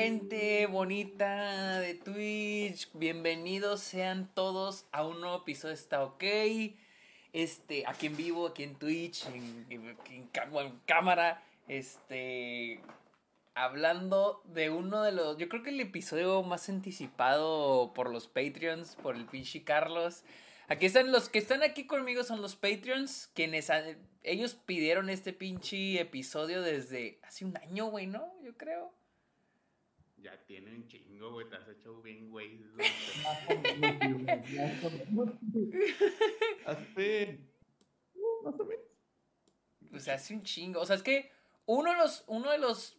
gente bonita de Twitch? Bienvenidos sean todos a un nuevo episodio Está OK. Este, aquí en vivo, aquí en Twitch, en, en cámara. Este, hablando de uno de los. Yo creo que el episodio más anticipado por los Patreons, por el pinche Carlos. Aquí están los que están aquí conmigo son los Patreons, quienes ellos pidieron este pinche episodio desde hace un año, güey, ¿no? Yo creo. Ya tiene un chingo, güey, te has hecho bien, güey. hace más o menos. Pues hace un chingo, o sea, es que uno de los uno de los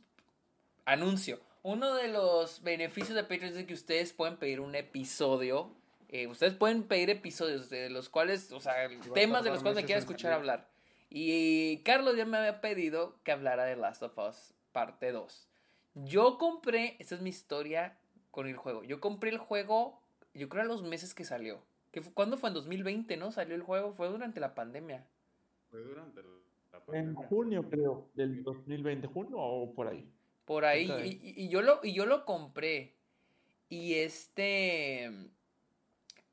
anuncio, uno de los beneficios de Patreon es que ustedes pueden pedir un episodio eh, ustedes pueden pedir episodios de los cuales, o sea, temas de los cuales me quieran escuchar hablar. Y Carlos ya me había pedido que hablara de Last of Us parte 2. Yo compré, esta es mi historia con el juego. Yo compré el juego, yo creo a los meses que salió. Que fue, ¿Cuándo fue? En 2020, ¿no? Salió el juego, fue durante la pandemia. Fue durante la pandemia. En junio, creo, del 2020, junio o por ahí. Por ahí, y, y, yo lo, y yo lo compré. Y este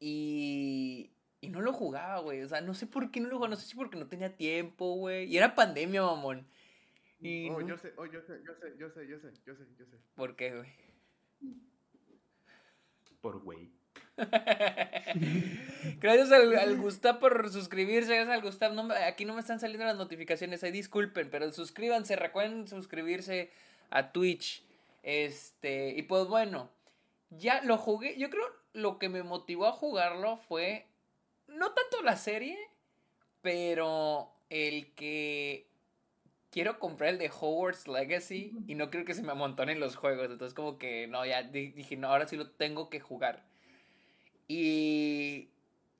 y, y no lo jugaba, güey. O sea, no sé por qué no lo jugaba. No sé si porque no tenía tiempo, güey. Y era pandemia, mamón. Y oh, yo sé, oh, yo sé, yo sé, yo sé, yo sé, yo sé, yo sé. ¿Por qué, güey? Por güey. Gracias al, al, Gustav por suscribirse. Gracias al Gustav. No, aquí no me están saliendo las notificaciones. Ahí disculpen, pero suscríbanse. Recuerden suscribirse a Twitch. Este, y pues bueno, ya lo jugué. Yo creo lo que me motivó a jugarlo fue no tanto la serie, pero el que quiero comprar el de Hogwarts Legacy y no creo que se me amontonen los juegos. Entonces como que no, ya dije, no, ahora sí lo tengo que jugar. Y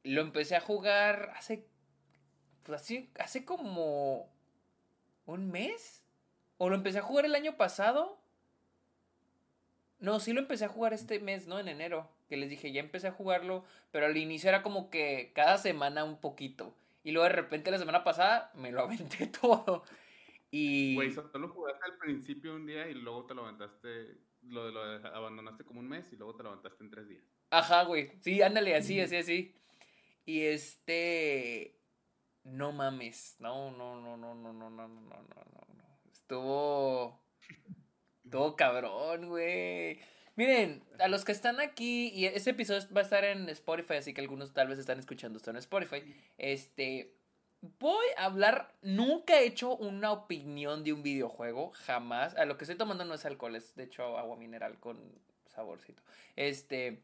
lo empecé a jugar hace, pues así, hace como un mes. O lo empecé a jugar el año pasado. No, sí lo empecé a jugar este mes, ¿no? En enero que les dije, ya empecé a jugarlo, pero al inicio era como que cada semana un poquito. Y luego de repente la semana pasada me lo aventé todo. Y... Güey, solo jugaste al principio un día y luego te lo aventaste, lo, lo abandonaste como un mes y luego te lo aventaste en tres días. Ajá, güey. Sí, ándale, así, así, así. Y este... No mames. No, no, no, no, no, no, no, no, no, no. Estuvo... Estuvo cabrón, güey. Miren, a los que están aquí, y este episodio va a estar en Spotify, así que algunos tal vez están escuchando esto en Spotify. Este, voy a hablar, nunca he hecho una opinión de un videojuego, jamás. A lo que estoy tomando no es alcohol, es de hecho agua mineral con saborcito. Este,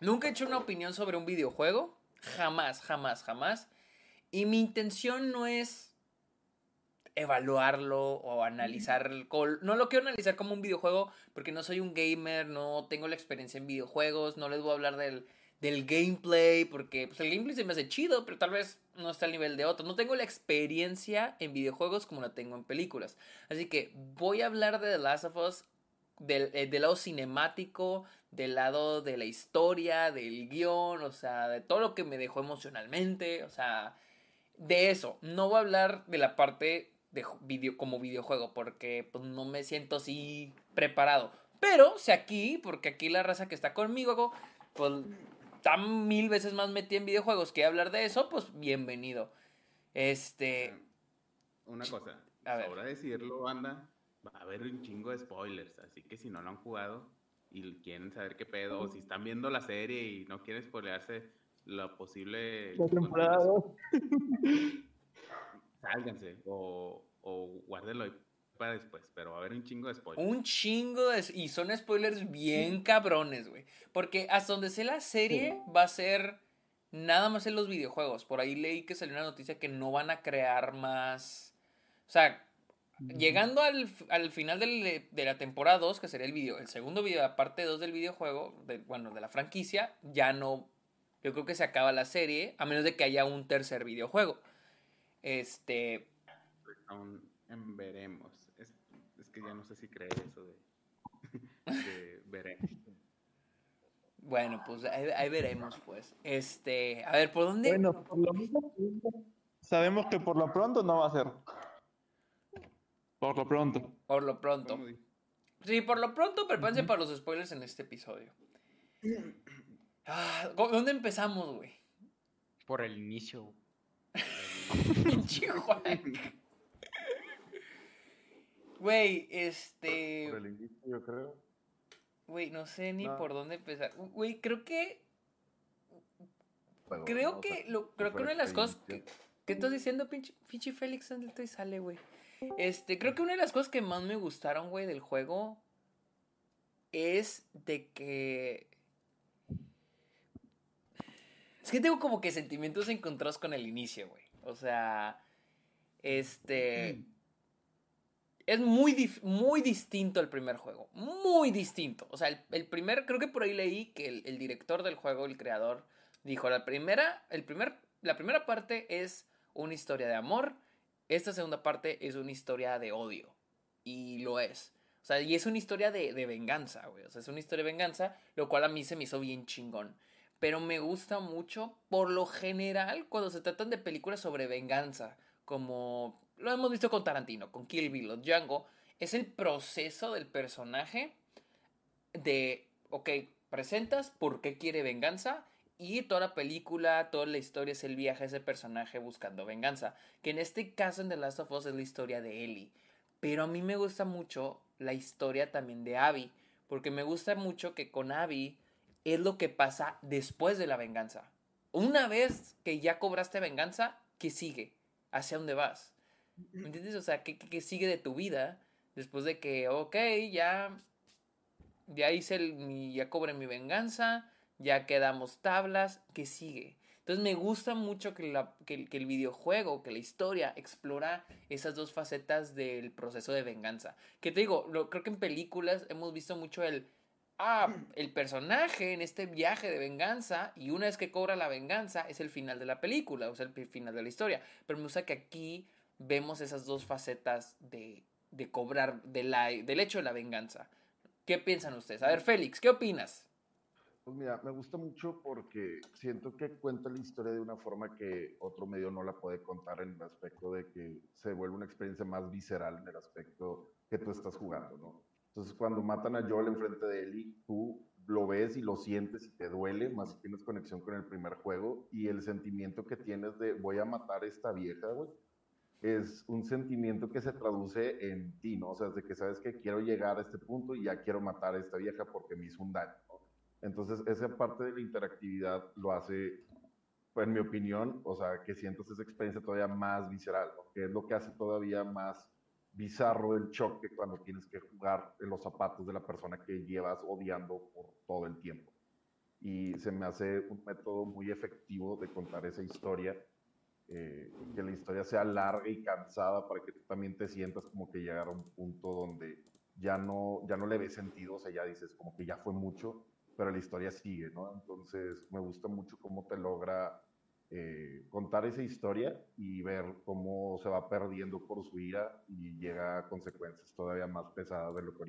nunca he hecho una opinión sobre un videojuego, jamás, jamás, jamás. Y mi intención no es evaluarlo o analizar. No lo quiero analizar como un videojuego porque no soy un gamer, no tengo la experiencia en videojuegos, no les voy a hablar del, del gameplay porque pues, el gameplay se me hace chido, pero tal vez no está al nivel de otros. No tengo la experiencia en videojuegos como la tengo en películas. Así que voy a hablar de The Last of Us del, eh, del lado cinemático, del lado de la historia, del guion, o sea, de todo lo que me dejó emocionalmente, o sea, de eso. No voy a hablar de la parte video, como videojuego, porque pues, no me siento así preparado. Pero si aquí, porque aquí la raza que está conmigo, pues está mil veces más metida en videojuegos que hablar de eso, pues bienvenido. Este. Una cosa, a ver. decirlo, banda, va a haber un chingo de spoilers, así que si no lo han jugado y quieren saber qué pedo, o si están viendo la serie y no quieren spoilearse lo posible. La temporada Sálganse o, o guárdenlo para después, pero va a haber un chingo de spoilers. Un chingo de... Y son spoilers bien cabrones, güey. Porque hasta donde sé la serie va a ser nada más en los videojuegos. Por ahí leí que salió una noticia que no van a crear más... O sea, llegando al, final de la temporada 2, que sería el video, el segundo video, la parte 2 del videojuego, bueno, de la franquicia, ya no... Yo creo que se acaba la serie, a menos de que haya un tercer videojuego. Este. Aún veremos. Que ya no sé si creer eso de, de veremos. Bueno, pues ahí, veremos, pues. Este, a ver, ¿por dónde? Bueno, por lo mismo, sabemos que por lo pronto no va a ser. Por lo pronto. Por lo pronto. Sí, por lo pronto prepárense para los spoilers en este episodio. Ah, ¿Dónde empezamos, güey? Por el inicio. Güey, este. Por el inicio, yo creo. Güey, no sé ni por dónde empezar. Güey, creo que. creo que. lo, creo que una de las cosas. Que, ¿Qué estás diciendo, pinche, pinche Félix? ¿Dónde te sale, güey? Este, creo que una de las cosas que más me gustaron, güey, del juego. Es de que. Es que tengo como que sentimientos encontrados con el inicio, güey. O sea. Este. Es muy, muy distinto el primer juego. Muy distinto. O sea, el, primer. Creo que por ahí leí que el, director del juego, el creador, dijo: la primera. El primer, la primera parte es una historia de amor. Esta segunda parte es una historia de odio. Y lo es. O sea, y es una historia de, de venganza, güey. O sea, es una historia de venganza, lo cual a mí se me hizo bien chingón. Pero me gusta mucho, por lo general, cuando se tratan de películas sobre venganza, como lo hemos visto con Tarantino, con Kill Bill o Django, es el proceso del personaje de, ok, presentas por qué quiere venganza y toda la película, toda la historia es el viaje de ese personaje buscando venganza. Que en este caso en The Last of Us es la historia de Ellie. Pero a mí me gusta mucho la historia también de Abby. Porque me gusta mucho que con Abby es lo que pasa después de la venganza. Una vez que ya cobraste venganza, ¿qué sigue? ¿Hacia dónde vas? ¿Me entiendes? O sea, ¿qué, qué sigue de tu vida después de que, ok, ya, ya hice el, ya cobré mi venganza, ya quedamos tablas, ¿qué sigue? Entonces me gusta mucho que, la, que, el videojuego, que la historia explora esas dos facetas del proceso de venganza. Que te digo, lo, creo que en películas hemos visto mucho el, ah, el personaje en este viaje de venganza y una vez que cobra la venganza es el final de la película, o sea, el final de la historia. Pero me gusta que aquí vemos esas dos facetas de, de cobrar, de la, del hecho de la venganza. ¿Qué piensan ustedes? A ver, Félix, ¿qué opinas? Pues mira, me gusta mucho porque siento que cuenta la historia de una forma que otro medio no la puede contar en el aspecto de que se vuelve una experiencia más visceral en el aspecto que tú estás jugando, ¿no? Entonces, cuando matan a Joel enfrente de Ellie, tú lo ves y lo sientes y te duele, más si tienes conexión con el primer juego y el sentimiento que tienes de voy a matar a esta vieja, güey es un sentimiento que se traduce en ti, ¿no? O sea, de que sabes que quiero llegar a este punto y ya quiero matar a esta vieja porque me hizo un daño, ¿no? Entonces, esa parte de la interactividad lo hace, en mi opinión, o sea, que sientas esa experiencia todavía más visceral, ¿no? Que es lo que hace todavía más bizarro el choque cuando tienes que jugar en los zapatos de la persona que llevas odiando por todo el tiempo. Y se me hace un método muy efectivo de contar esa historia eh, que la historia sea larga y cansada para que tú también te sientas como que llegar a un punto donde ya no, ya no le ves sentido, o sea, ya dices como que ya fue mucho, pero la historia sigue, ¿no? Entonces me gusta mucho cómo te logra eh, contar esa historia y ver cómo se va perdiendo por su ira y llega a consecuencias todavía más pesadas de lo que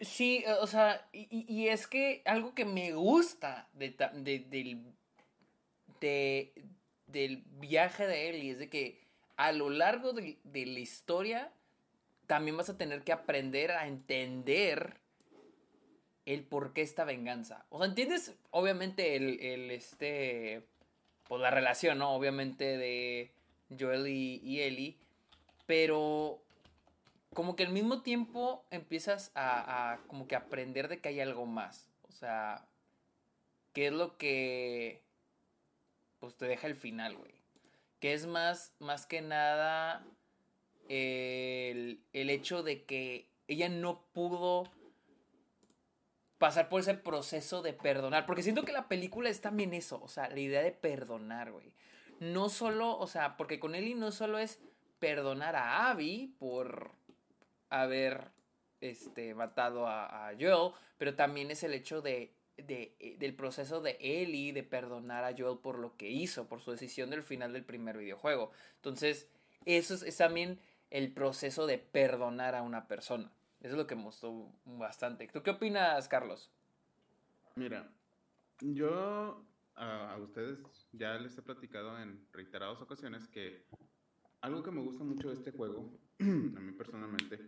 sí, eh, o sea, y, es que algo que me gusta de, del, del viaje de él es de que a lo largo de, la historia también vas a tener que aprender a entender el por qué esta venganza. O sea, entiendes obviamente el, el este, pues la relación, ¿no? Obviamente de Joel y, y Ellie, pero como que al mismo tiempo empiezas a, como que aprender de que hay algo más. O sea, ¿qué es lo que pues te deja el final, güey? Que es más, más que nada el, el hecho de que ella no pudo pasar por ese proceso de perdonar. Porque siento que la película es también eso, o sea, la idea de perdonar, güey. No solo, o sea, porque con Ellie no solo es perdonar a Abby por haber este, matado a, Joel, pero también es el hecho de, eh, del proceso de Ellie de perdonar a Joel por lo que hizo, por su decisión del final del primer videojuego. Entonces, eso es, también el proceso de perdonar a una persona. Eso es lo que gustó bastante. ¿Tú qué opinas, Carlos? Mira, yo a, a ustedes ya les he platicado en reiteradas ocasiones que algo que me gusta mucho de este juego, a mí personalmente,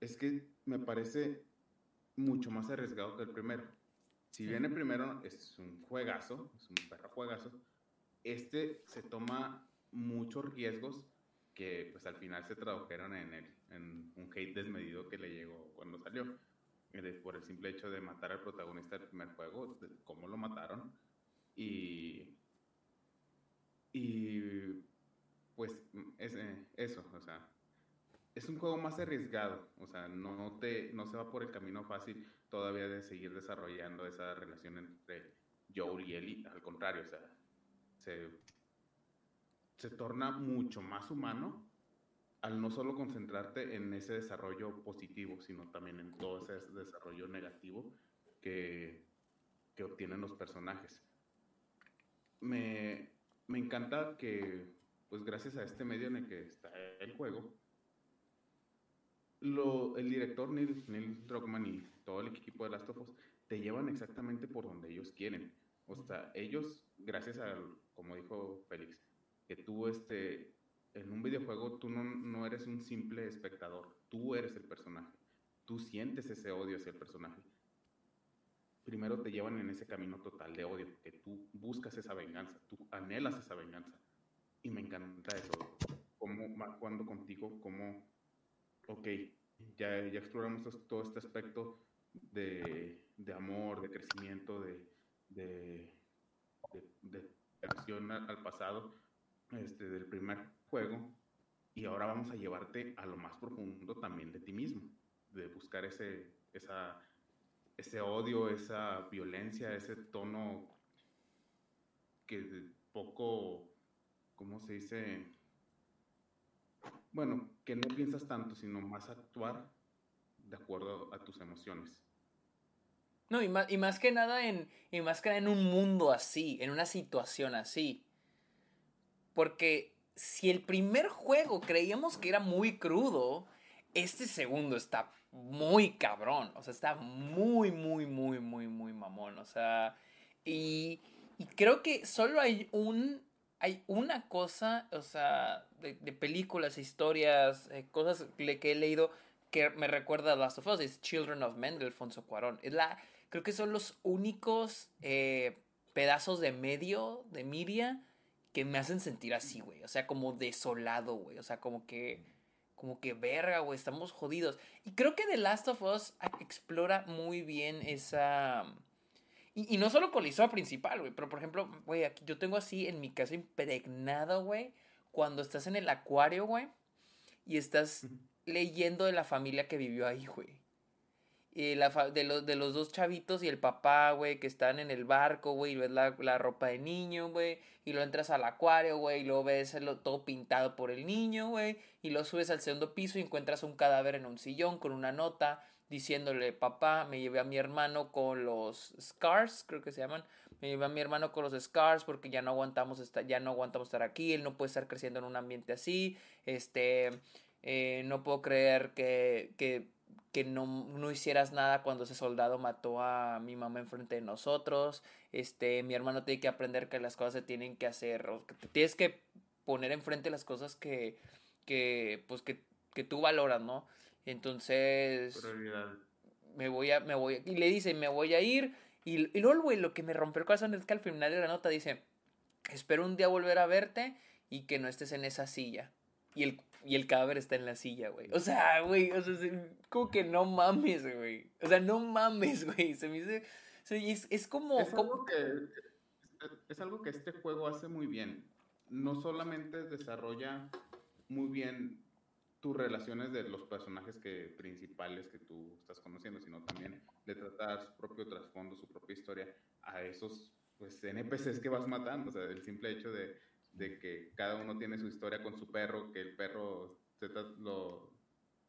es que me parece mucho más arriesgado que el primero. Si bien el primero es un juegazo, es un perro juegazo, este se toma muchos riesgos que pues al final se tradujeron en, el, en un hate desmedido que le llegó cuando salió. por el simple hecho de matar al protagonista del primer juego, cómo lo mataron. Y, y pues es, eh, eso, o sea, es un juego más arriesgado, o sea, no, te, no se va por el camino fácil todavía de seguir desarrollando esa relación entre Joel y Ellie, al contrario, o sea, se, se torna mucho más humano al no solo concentrarte en ese desarrollo positivo, sino también en todo ese desarrollo negativo que, que obtienen los personajes. Me, me encanta que, pues gracias a este medio en el que está el juego, lo, el director Neil, Neil Druckmann y todo el equipo de Last of Us te llevan exactamente por donde ellos quieren. O sea, ellos, gracias a, como dijo Félix, que tú este, en un videojuego tú no, no eres un simple espectador, tú eres el personaje, tú sientes ese odio hacia el personaje. Primero te llevan en ese camino total de odio, que tú buscas esa venganza, tú anhelas esa venganza. Y me encanta eso, cómo cuando contigo, cómo ok, ya, ya exploramos todo este aspecto de, de amor, de crecimiento, de, de, de, al pasado este, del primer juego, y ahora vamos a llevarte a lo más profundo también de ti mismo, de buscar ese, esa, ese odio, esa violencia, ese tono que poco, ¿cómo se dice? Bueno, que no piensas tanto, sino más actuar de acuerdo a tus emociones. No, y más, y más que nada en, y más que en un mundo así, en una situación así. Porque si el primer juego creíamos que era muy crudo, este segundo está muy cabrón. O sea, está muy, muy, muy, muy, muy mamón. O sea, y, y creo que solo hay un hay una cosa, o sea, de, películas, historias, eh, cosas que he leído que me recuerda a Last of Us, es Children of Men de Alfonso Cuarón. Es la, creo que son los únicos eh, pedazos de medio, de media, que me hacen sentir así, güey. O sea, como desolado, güey. O sea, como que, como que verga, güey, estamos jodidos. Y creo que The Last of Us explora muy bien esa y, no solo con la historia principal, güey, pero por ejemplo, güey, aquí yo tengo así en mi casa impregnado, güey, cuando estás en el acuario, güey, y estás leyendo de la familia que vivió ahí, güey. Y la de, los, de los dos chavitos y el papá, güey, que están en el barco, güey, y ves la, la ropa de niño, güey, y lo entras al acuario, güey, y luego ves todo pintado por el niño, güey, y lo subes al segundo piso y encuentras un cadáver en un sillón con una nota diciéndole, papá, me llevé a mi hermano con los scars, creo que se llaman, me llevé a mi hermano con los scars porque ya no aguantamos estar, ya no aguantamos estar aquí, él no puede estar creciendo en un ambiente así, este, eh, no puedo creer que, que, que no, no, hicieras nada cuando ese soldado mató a mi mamá enfrente de nosotros, este, mi hermano tiene que aprender que las cosas se tienen que hacer, o que tienes que poner enfrente las cosas que, que, pues, que, que tú valoras, ¿no? Entonces. Me voy a. Me voy y le dice, me voy a ir. Y, y luego, güey, lo que me rompe el corazón es que al final de la nota dice: Espero un día volver a verte y que no estés en esa silla. Y el, y el cadáver está en la silla, güey. O sea, güey, o sea, como que no mames, güey. O sea, no mames, güey. Se me dice. Es, es como. Es algo, que, es algo que este juego hace muy bien. No solamente desarrolla muy bien tus relaciones de los personajes que, principales que tú estás conociendo, sino también de tratar su propio trasfondo, su propia historia a esos pues, NPCs que vas matando. O sea, el simple hecho de, de que cada uno tiene su historia con su perro, que el perro se, lo,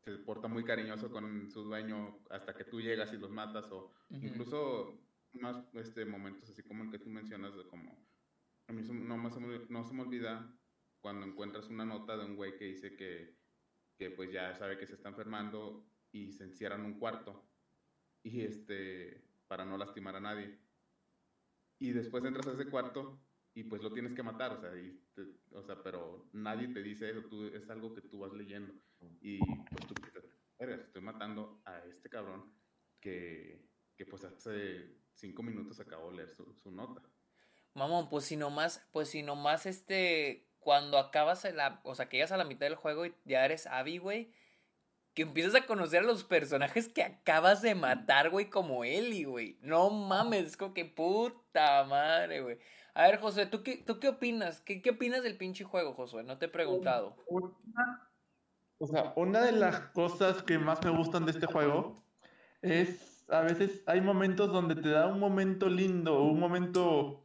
se porta muy cariñoso con su dueño hasta que tú llegas y los matas, o incluso más este, momentos así como el que tú mencionas, de como a mí no, no se me olvida cuando encuentras una nota de un güey que dice que que pues ya sabe que se está enfermando y se encierra en un cuarto y este para no lastimar a nadie. Y después entras a ese cuarto y pues lo tienes que matar, o sea, y sea, pero nadie te dice eso, tú, es algo que tú vas leyendo. Y pues tú piensas, estoy matando a este cabrón que, que pues hace cinco minutos acabó de leer su, su nota. Mamón, pues si nomás, pues si nomás este, cuando acabas la, o sea, que llegas a la mitad del juego y ya eres Abby, güey, que empiezas a conocer a los personajes que acabas de matar, güey, como Ellie, güey. No mames, es como que puta madre, güey. A ver, José, ¿tú qué, tú qué opinas? ¿Qué, ¿Qué opinas del pinche juego, Josué? No te he preguntado. o sea, una de las cosas que más me gustan de este juego es, a veces hay momentos donde te da un momento lindo, un momento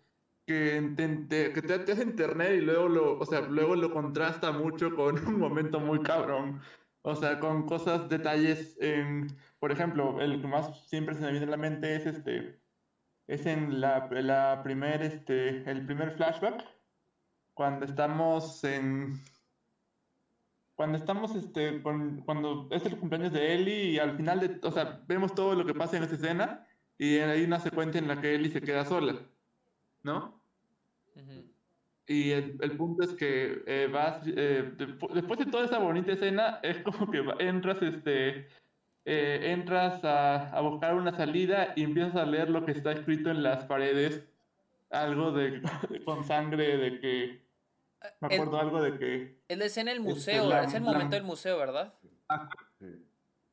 que te, que te, te hace internet y luego lo, o sea, luego lo contrasta mucho con un momento muy cabrón. O sea, con cosas, detalles, en, por ejemplo, el que más siempre se me viene a la mente es este, es en la, la primer, este, el primer flashback, cuando estamos en, cuando estamos, este, cuando es el cumpleaños de Ellie y al final de, o sea, vemos todo lo que pasa en esa escena y hay una secuencia en la que Ellie se queda sola, ¿no? Y el, el, punto es que eh, vas, eh, después de toda esa bonita escena, es como que entras, este, eh, entras a, a, buscar una salida y empiezas a leer lo que está escrito en las paredes, algo de, con sangre, de que, me acuerdo algo de que... Es la escena del este, museo, es el momento del museo, ¿verdad? Sí,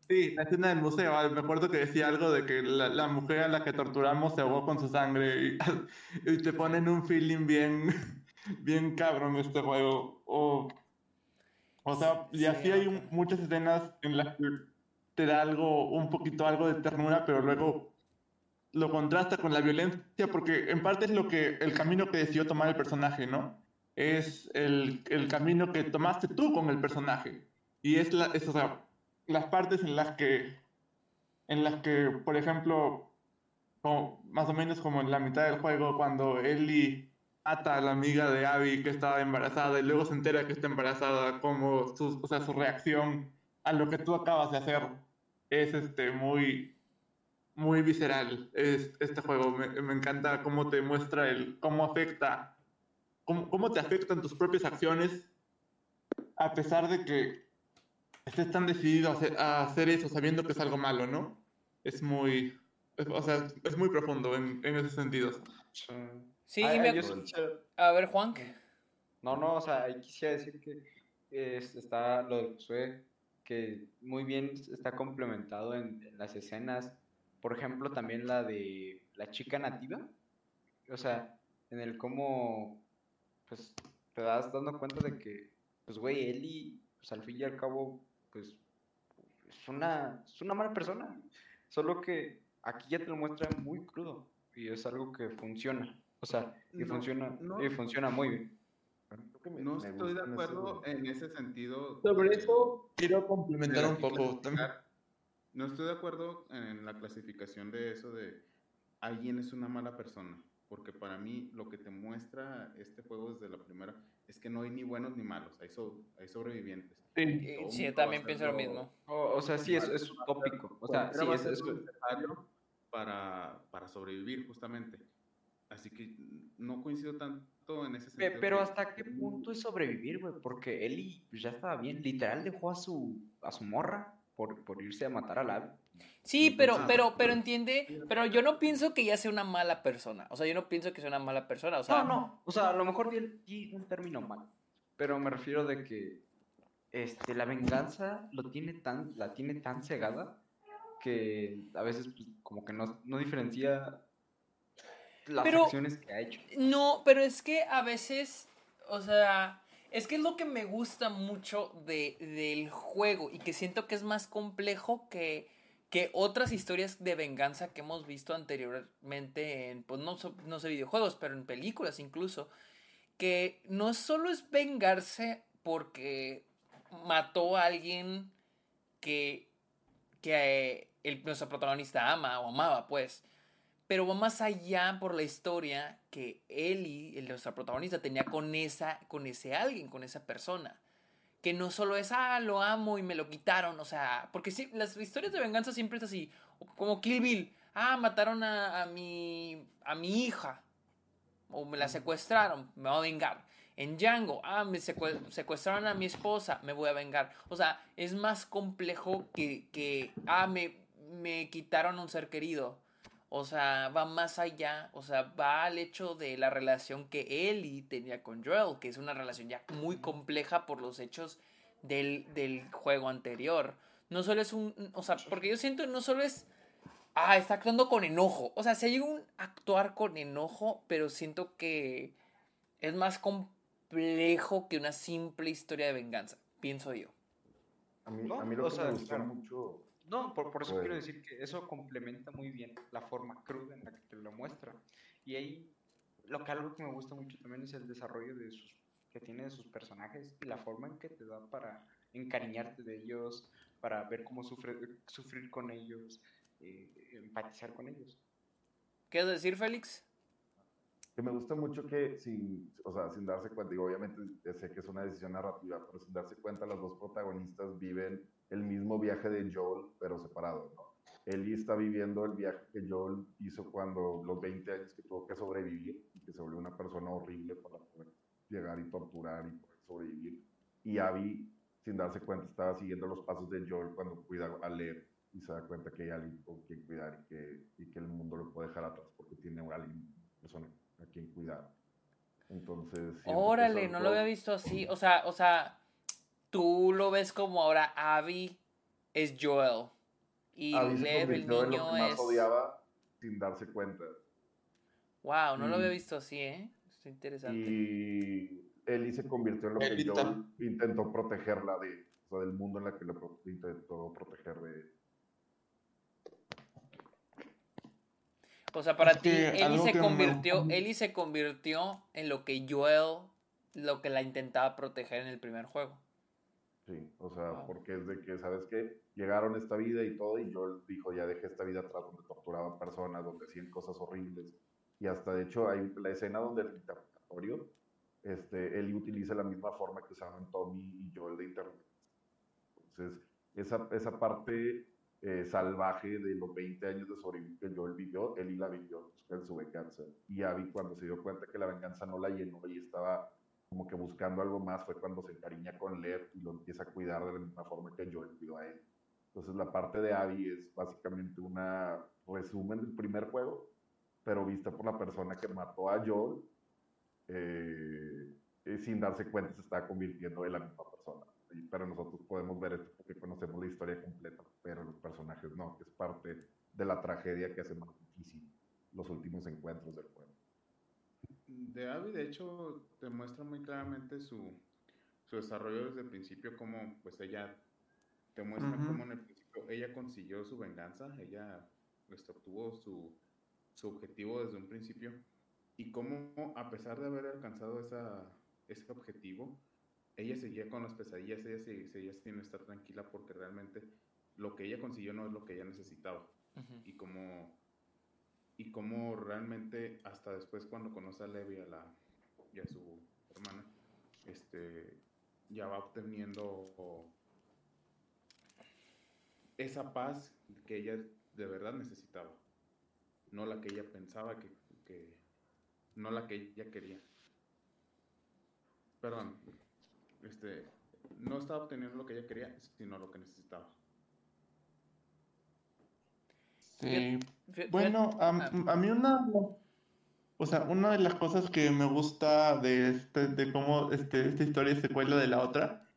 la escena del museo. Ah, me acuerdo que decía algo de que la, la mujer a la que torturamos se ahogó con su sangre y, y te ponen un feeling bien bien cabrón este juego. O, o sea, y así hay muchas escenas en las que te da algo, un poquito algo de ternura, pero luego lo contrasta con la violencia, porque en parte es lo que, el camino que decidió tomar el personaje, ¿no? Es el, el camino que tomaste tú con el personaje. Y es, la, es o sea, las partes en las que, en las que, por ejemplo, como, más o menos como en la mitad del juego, cuando Ellie ata a la amiga de Abby que estaba embarazada y luego se entera que está embarazada, como su, o sea, su reacción a lo que tú acabas de hacer es este, muy, muy visceral. Es, este juego me, me, encanta cómo te muestra el, cómo afecta, cómo, cómo te afectan tus propias acciones a pesar de que estés tan decidido a hacer, a hacer eso sabiendo que es algo malo, ¿no? Es muy, o sea, es muy profundo en, en ese sentido. Sí, ah, me... A ver, Juan. No, no, o sea, ahí quisiera decir que está lo de Josué, que muy bien está complementado en, las escenas. Por ejemplo, también la de la chica nativa. O sea, en el cómo, pues, te das dando cuenta de que, pues, güey, Eli, pues, al fin y al cabo, pues, es una, es una mala persona. Solo que aquí ya te lo muestra muy crudo y es algo que funciona. O sea, y, funciona, y funciona muy bien. No estoy de acuerdo en ese sentido. Sobre eso quiero complementar un poco. No estoy de acuerdo en la clasificación de eso de alguien es una mala persona. Porque para mí lo que te muestra este juego desde la primera es que no hay ni buenos ni malos, hay, hay sobrevivientes. Sí, yo también pienso lo mismo. O, sea, sí, es, es utópico. O sea, sí, es, es necesario para, para sobrevivir justamente. Así que no coincido tanto en ese sentido. Pero hasta qué punto es sobrevivir, güey, porque Eli pues, ya estaba bien, literal dejó a su a su morra por, por irse a matar a la Sí, pero, pero, pero entiende, pero yo no pienso que ella sea una mala persona. O sea, yo no pienso que sea una mala persona. O sea, no, no. O sea, a lo mejor di un término mal. Pero me refiero de que este, la venganza lo tiene tan, la tiene tan cegada que a veces pues, como que no, no diferencia las acciones que ha hecho. No, pero es que a veces, o sea, es que es lo que me gusta mucho de, del juego y que siento que es más complejo que, que otras historias de venganza que hemos visto anteriormente en, pues no, no sé, videojuegos, pero en películas incluso, que no solo es vengarse porque mató a alguien que, que el, nuestro protagonista ama o amaba, pues, pero va más allá por la historia que Ellie, el nuestro protagonista, tenía con, esa, con ese alguien, con esa persona. Que no solo es, ah, lo amo y me lo quitaron, o sea, porque sí, las historias de venganza siempre es así, como Kill Bill, ah, mataron a, a, mi, a mi hija, o me la secuestraron, me voy a vengar. En Django, ah, me secuestraron a mi esposa, me voy a vengar. O sea, es más complejo que, que ah, me, me quitaron un ser querido. O sea, va más allá, o sea, va al hecho de la relación que Ellie tenía con Joel, que es una relación ya muy compleja por los hechos del, del juego anterior. No solo es un, o sea, porque yo siento no solo es ah, está actuando con enojo. O sea, se llega un actuar con enojo, pero siento que es más complejo que una simple historia de venganza, pienso yo. A mí, a mí lo que me gusta mucho... No, por, por eso quiero decir que eso complementa muy bien la forma cruda en la que te lo muestra. Y ahí, lo que algo que me gusta mucho también es el desarrollo de sus, que tiene de sus personajes y la forma en que te da para encariñarte de ellos, para ver cómo sufre, sufrir con ellos, eh, empatizar con ellos. ¿Qué decir, Félix? Que me gusta mucho que, sin, o sea, sin darse cuenta, digo, obviamente sé que es una decisión narrativa, pero sin darse cuenta, los dos protagonistas viven el mismo viaje de Joel, pero separado, ¿no? Ellie está viviendo el viaje que Joel hizo cuando los 20 años que tuvo que sobrevivir y que se volvió una persona horrible para poder llegar y torturar y poder sobrevivir. Y Abby, sin darse cuenta, estaba siguiendo los pasos de Joel cuando cuida a leer y se da cuenta que hay alguien con quien cuidar y que, y que el mundo lo puede dejar atrás porque tiene alguien, persona a quien cuidar. Entonces. Órale, no lo había visto así. O sea, o sea, tú lo ves como ahora Abby es Joel. Y Lev, el niño, lo que más es. odiaba sin darse cuenta. Wow, no lo había visto así, ¿eh? Es interesante. Y Ellie se convirtió en lo que Joel intentó protegerla de, o sea, del mundo en el que lo intentó proteger de, O sea, para ti, Ellie se convirtió, se convirtió en lo que Joel, lo que la intentaba proteger en el primer juego. Sí, o sea, porque es de que, ¿sabes qué? Llegaron a esta vida y todo, y Joel dijo, ya dejé esta vida atrás donde torturaban personas, donde hacían cosas horribles. Y hasta, de hecho, hay la escena donde el interrogatorio, este, Ellie utiliza la misma forma que usaban Tommy y Joel de internet. Entonces, esa, esa parte eh, salvaje de los 20 años de sobrevivir que Joel vivió, y la vivió en su venganza. Y Abby cuando se dio cuenta que la venganza no la llenó y estaba como que buscando algo más, fue cuando se encariña con Lev y lo empieza a cuidar de la misma forma que Joel cuidó a él. Entonces la parte de Abby es básicamente una resumen del primer juego, pero vista por la persona que mató a Joel, eh, sin darse cuenta se está convirtiendo en la misma persona pero nosotros podemos ver esto porque conocemos la historia completa, pero los personajes no, que es parte de la tragedia que hace más difícil los últimos encuentros del juego. De Abby, de hecho, te muestra muy claramente su, su desarrollo desde el principio, como pues ella te muestra cómo en el principio ella consiguió su venganza, ella pues, obtuvo su, su objetivo desde un principio y cómo a pesar de haber alcanzado esa, ese objetivo, ella seguía con las pesadillas, ella seguía, sin estar tranquila porque realmente lo que ella consiguió no es lo que ella necesitaba. Y como y como realmente hasta después cuando conoce a Levi a la, y a su hermana, este, ya va obteniendo esa paz que ella de verdad necesitaba, no la que ella pensaba que, que no la que ella quería. Perdón, este, no estaba obteniendo lo que ella quería, sino lo que necesitaba. Sí. Bueno, a, a mí una, o sea, una de las cosas que me gusta de, este, de cómo este, esta historia se cuela de la otra,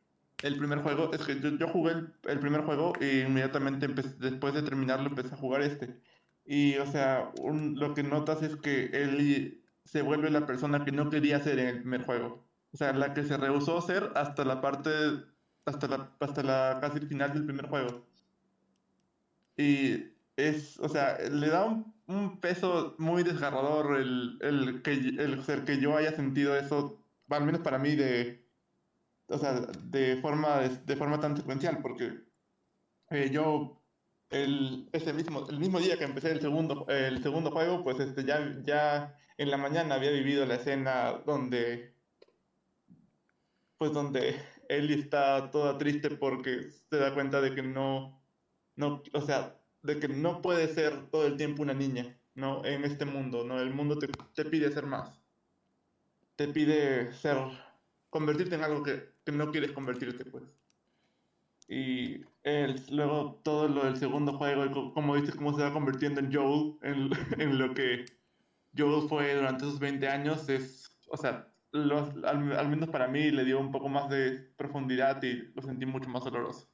el primer juego, es que yo, jugué el, primer juego y inmediatamente después de terminarlo empecé a jugar este. Y, o sea, lo que notas es que él se vuelve la persona que no quería ser en el primer juego. O sea, la que se rehusó ser hasta la parte, hasta la, hasta la casi el final del primer juego. Y es, o sea, le da un, peso muy desgarrador el, el, que, el ser que yo haya sentido eso, al menos para mí, de, o sea, de forma, de, forma tan secuencial, porque eh, yo el, ese mismo, el mismo día que empecé el segundo, el segundo juego, pues este, ya, ya en la mañana había vivido la escena donde pues donde Ellie está toda triste porque se da cuenta de que no, no, o sea, de que no puede ser todo el tiempo una niña, ¿no? En este mundo, ¿no? El mundo te, te pide ser más. Te pide ser convertirte en algo que, que no quieres convertirte, pues. Y el, luego todo lo del segundo juego, como dices, cómo se va convirtiendo en Joel, en, en lo que Joel fue durante esos 20 años, es, o sea, los, al, al, menos para mí le dio un poco más de profundidad y lo sentí mucho más oloroso.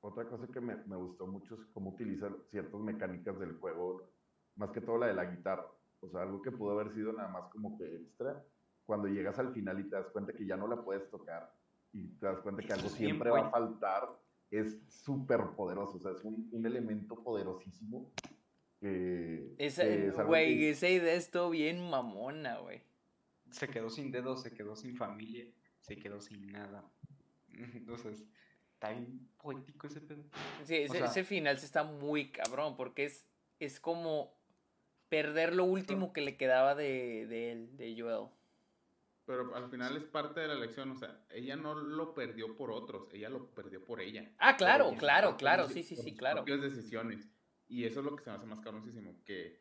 Otra cosa que me, me gustó mucho es cómo utilizar ciertas mecánicas del juego, más que todo la de la guitarra. O sea, algo que pudo haber sido nada más como que extra. Cuando llegas al final y te das cuenta que ya no la puedes tocar, y te das cuenta que algo siempre va a faltar, es súper poderoso, o sea, es un, un elemento poderosísimo. Que, ese, güey, que... esa idea esto bien mamona, güey. Se quedó sin dedos, se quedó sin familia, se quedó sin nada. Entonces, está bien poético ese pedo. Sí, ese, ese final se está muy cabrón, porque es, es como perder lo último que le quedaba de, de él, de Joel. Pero al final es parte de la elección, o sea, ella no lo perdió por otros, ella lo perdió por ella. Ah, claro, claro, claro, sí, sí, sí, claro. Propias decisiones. Y eso es lo que se me hace más cabroncísimo, que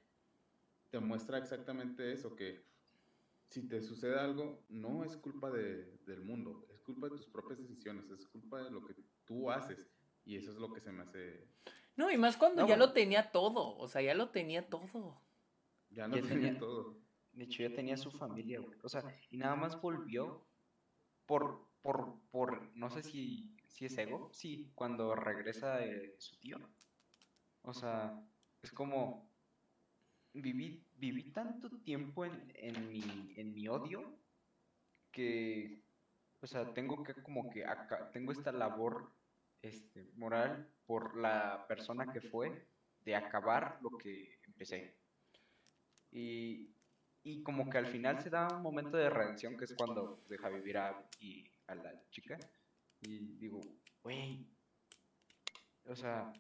te muestra exactamente eso, que si te sucede algo, no es culpa de, del mundo, es culpa de tus propias decisiones, es culpa de lo que tú haces. Y eso es lo que se me hace... No, y más cuando ya lo tenía todo, o sea, ya lo tenía todo. Ya no tenía, tenía todo. De hecho, ya tenía su familia, güey. O sea, y nada más volvió por, por, por, no sé si, si es ego, sí, cuando regresa su tío. O sea, es como, viví, viví tanto tiempo en, en, mi, en mi odio que, o sea, tengo que como que acá, tengo esta labor este, moral por la persona que fue de acabar lo que empecé. Y, y como que al final se da un momento de redención que es cuando deja vivir a, y a la chica. Y digo, güey, o sea,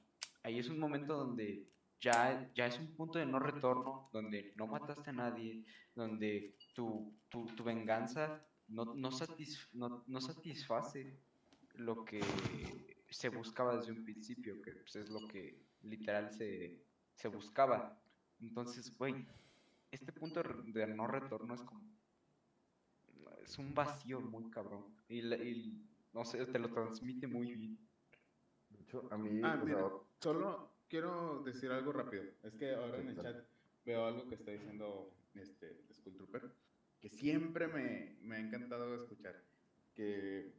ahí es un momento donde ya, ya es un punto de no retorno, donde no mataste a nadie, donde tu, tu, tu venganza no, no, no, no, satisface lo que se buscaba desde un principio, que pues, es lo que literal se, se buscaba. Entonces, güey, este punto de no retorno es como. Es un vacío muy cabrón. Y, no sé, te lo transmite muy bien. De hecho, a mí. Ah, solo quiero decir algo rápido. Es que ahora en el chat veo algo que está diciendo este Skull Trooper, que siempre me, me ha encantado escuchar. Que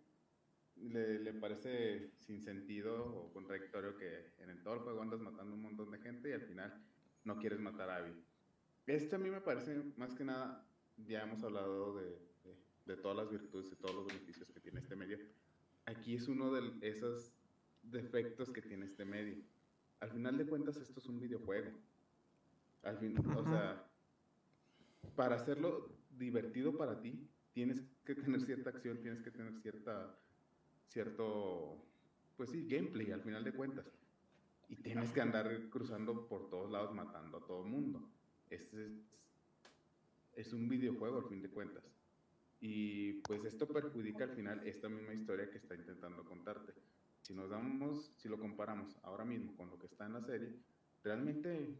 le, le, parece sin sentido o contradictorio que en todo el juego andas matando un montón de gente y al final no quieres matar a Abby. Este a mí me parece, más que nada, ya hemos hablado de, de, todas las virtudes y todos los beneficios que tiene este medio. Aquí es uno de esos defectos que tiene este medio. Al final de cuentas, esto es un videojuego. Al fin, o sea, para hacerlo divertido para ti, tienes que tener cierta acción, tienes que tener cierta, cierto, pues sí, gameplay al final de cuentas. Y tienes que andar cruzando por todos lados matando a todo el mundo es, es un videojuego al fin de cuentas. Y pues esto perjudica al final esta misma historia que está intentando contarte. Si nos damos, si lo comparamos ahora mismo con lo que está en la serie, realmente,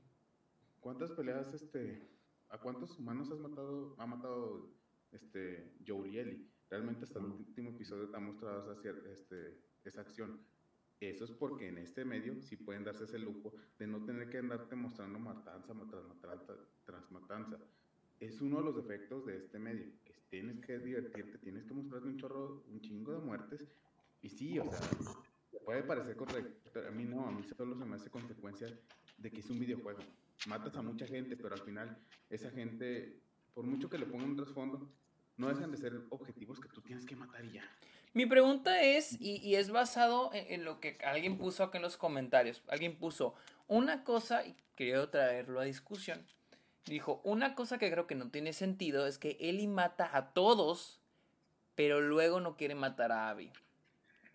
¿cuántas peleas, este, a cuántos humanos has matado, ha matado este, Ellie? Realmente hasta el último episodio te ha mostrado esa, este, esa acción. Eso es porque en este medio sí pueden darse ese lujo de no tener que andarte mostrando matanza tras matanza, tras matanza. Es uno de los efectos de este medio. tienes que divertirte, tienes que mostrarte un chorro, un chingo de muertes. Y sí, o sea, puede parecer correcto, pero a mí no, a mí solo se me hace consecuencia de que es un videojuego. Matas a mucha gente, pero al final esa gente, por mucho que le pongan un trasfondo, no dejan de ser objetivos que tú tienes que matar y ya. Mi pregunta es, y, es basado en, lo que alguien puso acá en los comentarios. Alguien puso una cosa, y quiero traerlo a discusión. Dijo, una cosa que creo que no tiene sentido es que Eli mata a todos, pero luego no quiere matar a Abby.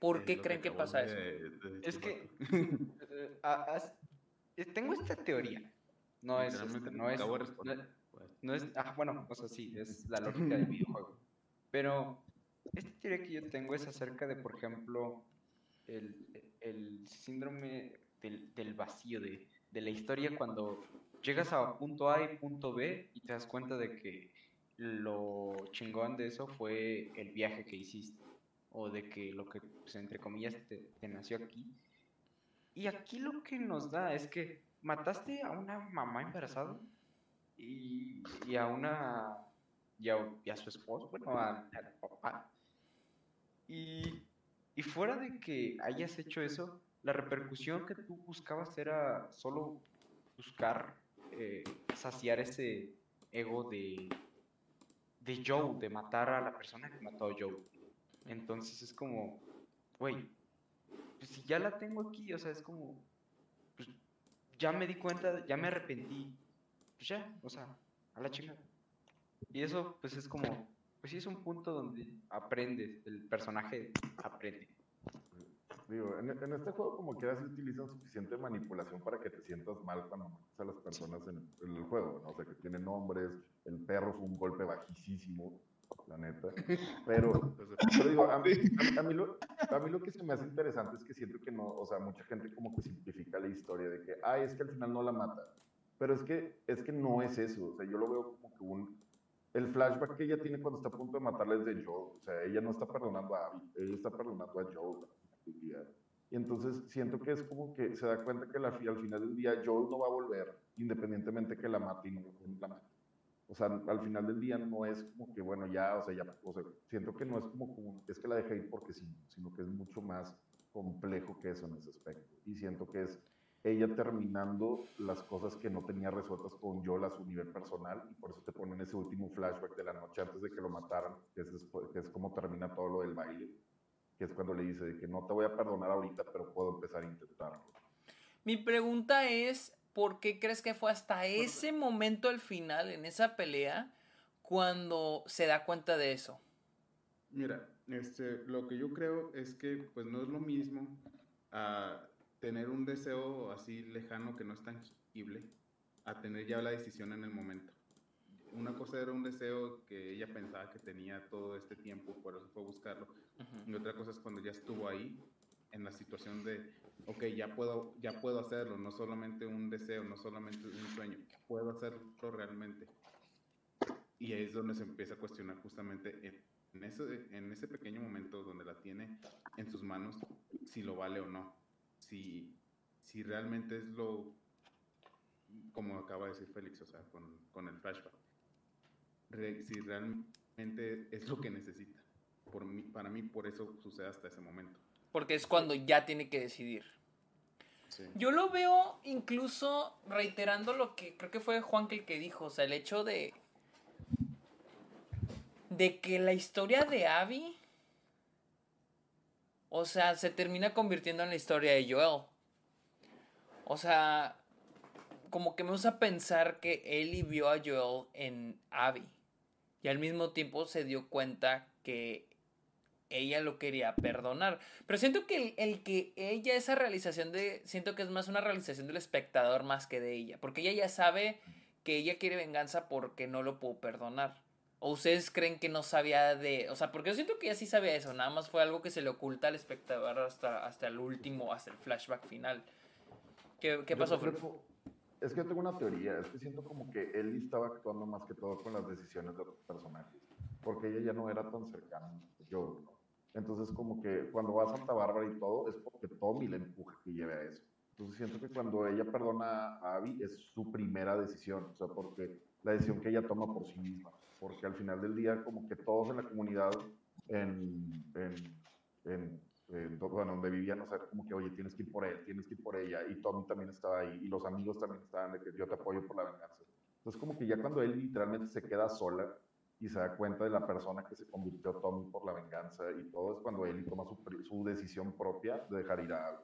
¿Por qué creen que, pasa eso? es que eh, tengo esta teoría. No es, este, no es, no, es, ah, bueno, o sea, sí, es la lógica del videojuego. Pero esta teoría que yo tengo es acerca de, por ejemplo, el, el síndrome del, del vacío, de, de, la historia cuando llegas a punto A y punto B y te das cuenta de que lo chingón de eso fue el viaje que hiciste. O de que lo que, pues, entre comillas, te, nació aquí. Y aquí lo que nos da es que mataste a una mamá embarazada y, y a una. Y a, su esposo, bueno, al papá. Y, y fuera de que hayas hecho eso, la repercusión que tú buscabas era solo buscar eh, saciar ese ego de, de Joe, de matar a la persona que mató a Joe. Entonces es como, güey, pues si ya la tengo aquí, o sea, es como, pues ya me di cuenta, ya me arrepentí, pues ya, o sea, a la chingada. Y eso, pues es como, pues sí es un punto donde aprendes, el personaje aprende. Digo, en, este juego como quieras utilizan suficiente manipulación para que te sientas mal cuando matas a las personas en, el juego, ¿no? O sea, que tiene nombres, el perro fue un golpe bajísimo, la neta. Pero, digo, a mí, lo, a mí lo que se me hace interesante es que siento que no, o sea, mucha gente como que simplifica la historia de que, ay, es que al final no la mata. Pero es que, es que no es eso, o sea, yo lo veo como que un, el flashback que ella tiene cuando está a punto de matarle es de Joe. O sea, ella no está perdonando a Abby, ella está perdonando a Joe. Y entonces siento que es como que se da cuenta que al final del día Joel no va a volver, independientemente que la mate y no la mate. O sea, al final del día no es como que, bueno, ya, o sea, ya, o sea, siento que no es como, como es que la dejé ir porque sí, sino que es mucho más complejo que eso en ese aspecto. Y siento que es ella terminando las cosas que no tenía resueltas con Joel a su nivel personal y por eso te ponen ese último flashback de la noche antes de que lo mataran, que es, que es como termina todo lo del baile que es cuando le dice que no te voy a perdonar ahorita, pero puedo empezar a intentarlo. Mi pregunta es, ¿por qué crees que fue hasta ese momento al final, en esa pelea, cuando se da cuenta de eso? Mira, este, lo que yo creo es que pues no es lo mismo a tener un deseo así lejano que no es tangible, a tener ya la decisión en el momento una cosa era un deseo que ella pensaba que tenía todo este tiempo, por eso fue a buscarlo. Y otra cosa es cuando ya estuvo ahí, en la situación de, ok, ya puedo, ya puedo hacerlo, no solamente un deseo, no solamente un sueño, puedo hacerlo realmente. Y ahí es donde se empieza a cuestionar justamente en, ese, en ese pequeño momento donde la tiene en sus manos, si lo vale o no, si, si realmente es lo, como acaba de decir Félix, o sea, con, con el flashback si realmente es lo que necesita. Por mí, para mí, por eso sucede hasta ese momento. Porque es cuando ya tiene que decidir. Yo lo veo incluso reiterando lo que creo que fue Juan que el que dijo, o sea, el hecho de de que la historia de Abby o sea, se termina convirtiendo en la historia de Joel. O sea, como que me usa pensar que Ellie vio a Joel en Abby y al mismo tiempo se dio cuenta que ella lo quería perdonar. Pero siento que el, que ella, esa realización de, siento que es más una realización del espectador más que de ella, porque ella ya sabe que ella quiere venganza porque no lo pudo perdonar. ¿O ustedes creen que no sabía de.? O sea, porque yo siento que ella sí sabía eso, nada más fue algo que se le oculta al espectador hasta, hasta el último, hasta el flashback final. ¿Qué, qué pasó, es que yo tengo una teoría, es que siento como que él estaba actuando más que todo con las decisiones de otros personajes, porque ella ya no era tan cercana yo, Entonces como que cuando va a Santa Bárbara y todo, es porque Tommy le empuja que lleve a eso. Entonces siento que cuando ella perdona a Abby es su primera decisión, o sea, porque la decisión que ella toma por sí misma, porque al final del día como que todos en la comunidad, en, en, en eh, bueno, donde vivían, o sea, como que, oye, tienes que ir por él, tienes que ir por ella, y Tommy también estaba ahí, y los amigos también estaban de que yo te apoyo por la venganza. Entonces, como que ya cuando él literalmente se queda sola y se da cuenta de la persona que se convirtió Tommy por la venganza y todo, es cuando él toma su, su decisión propia de dejar ir a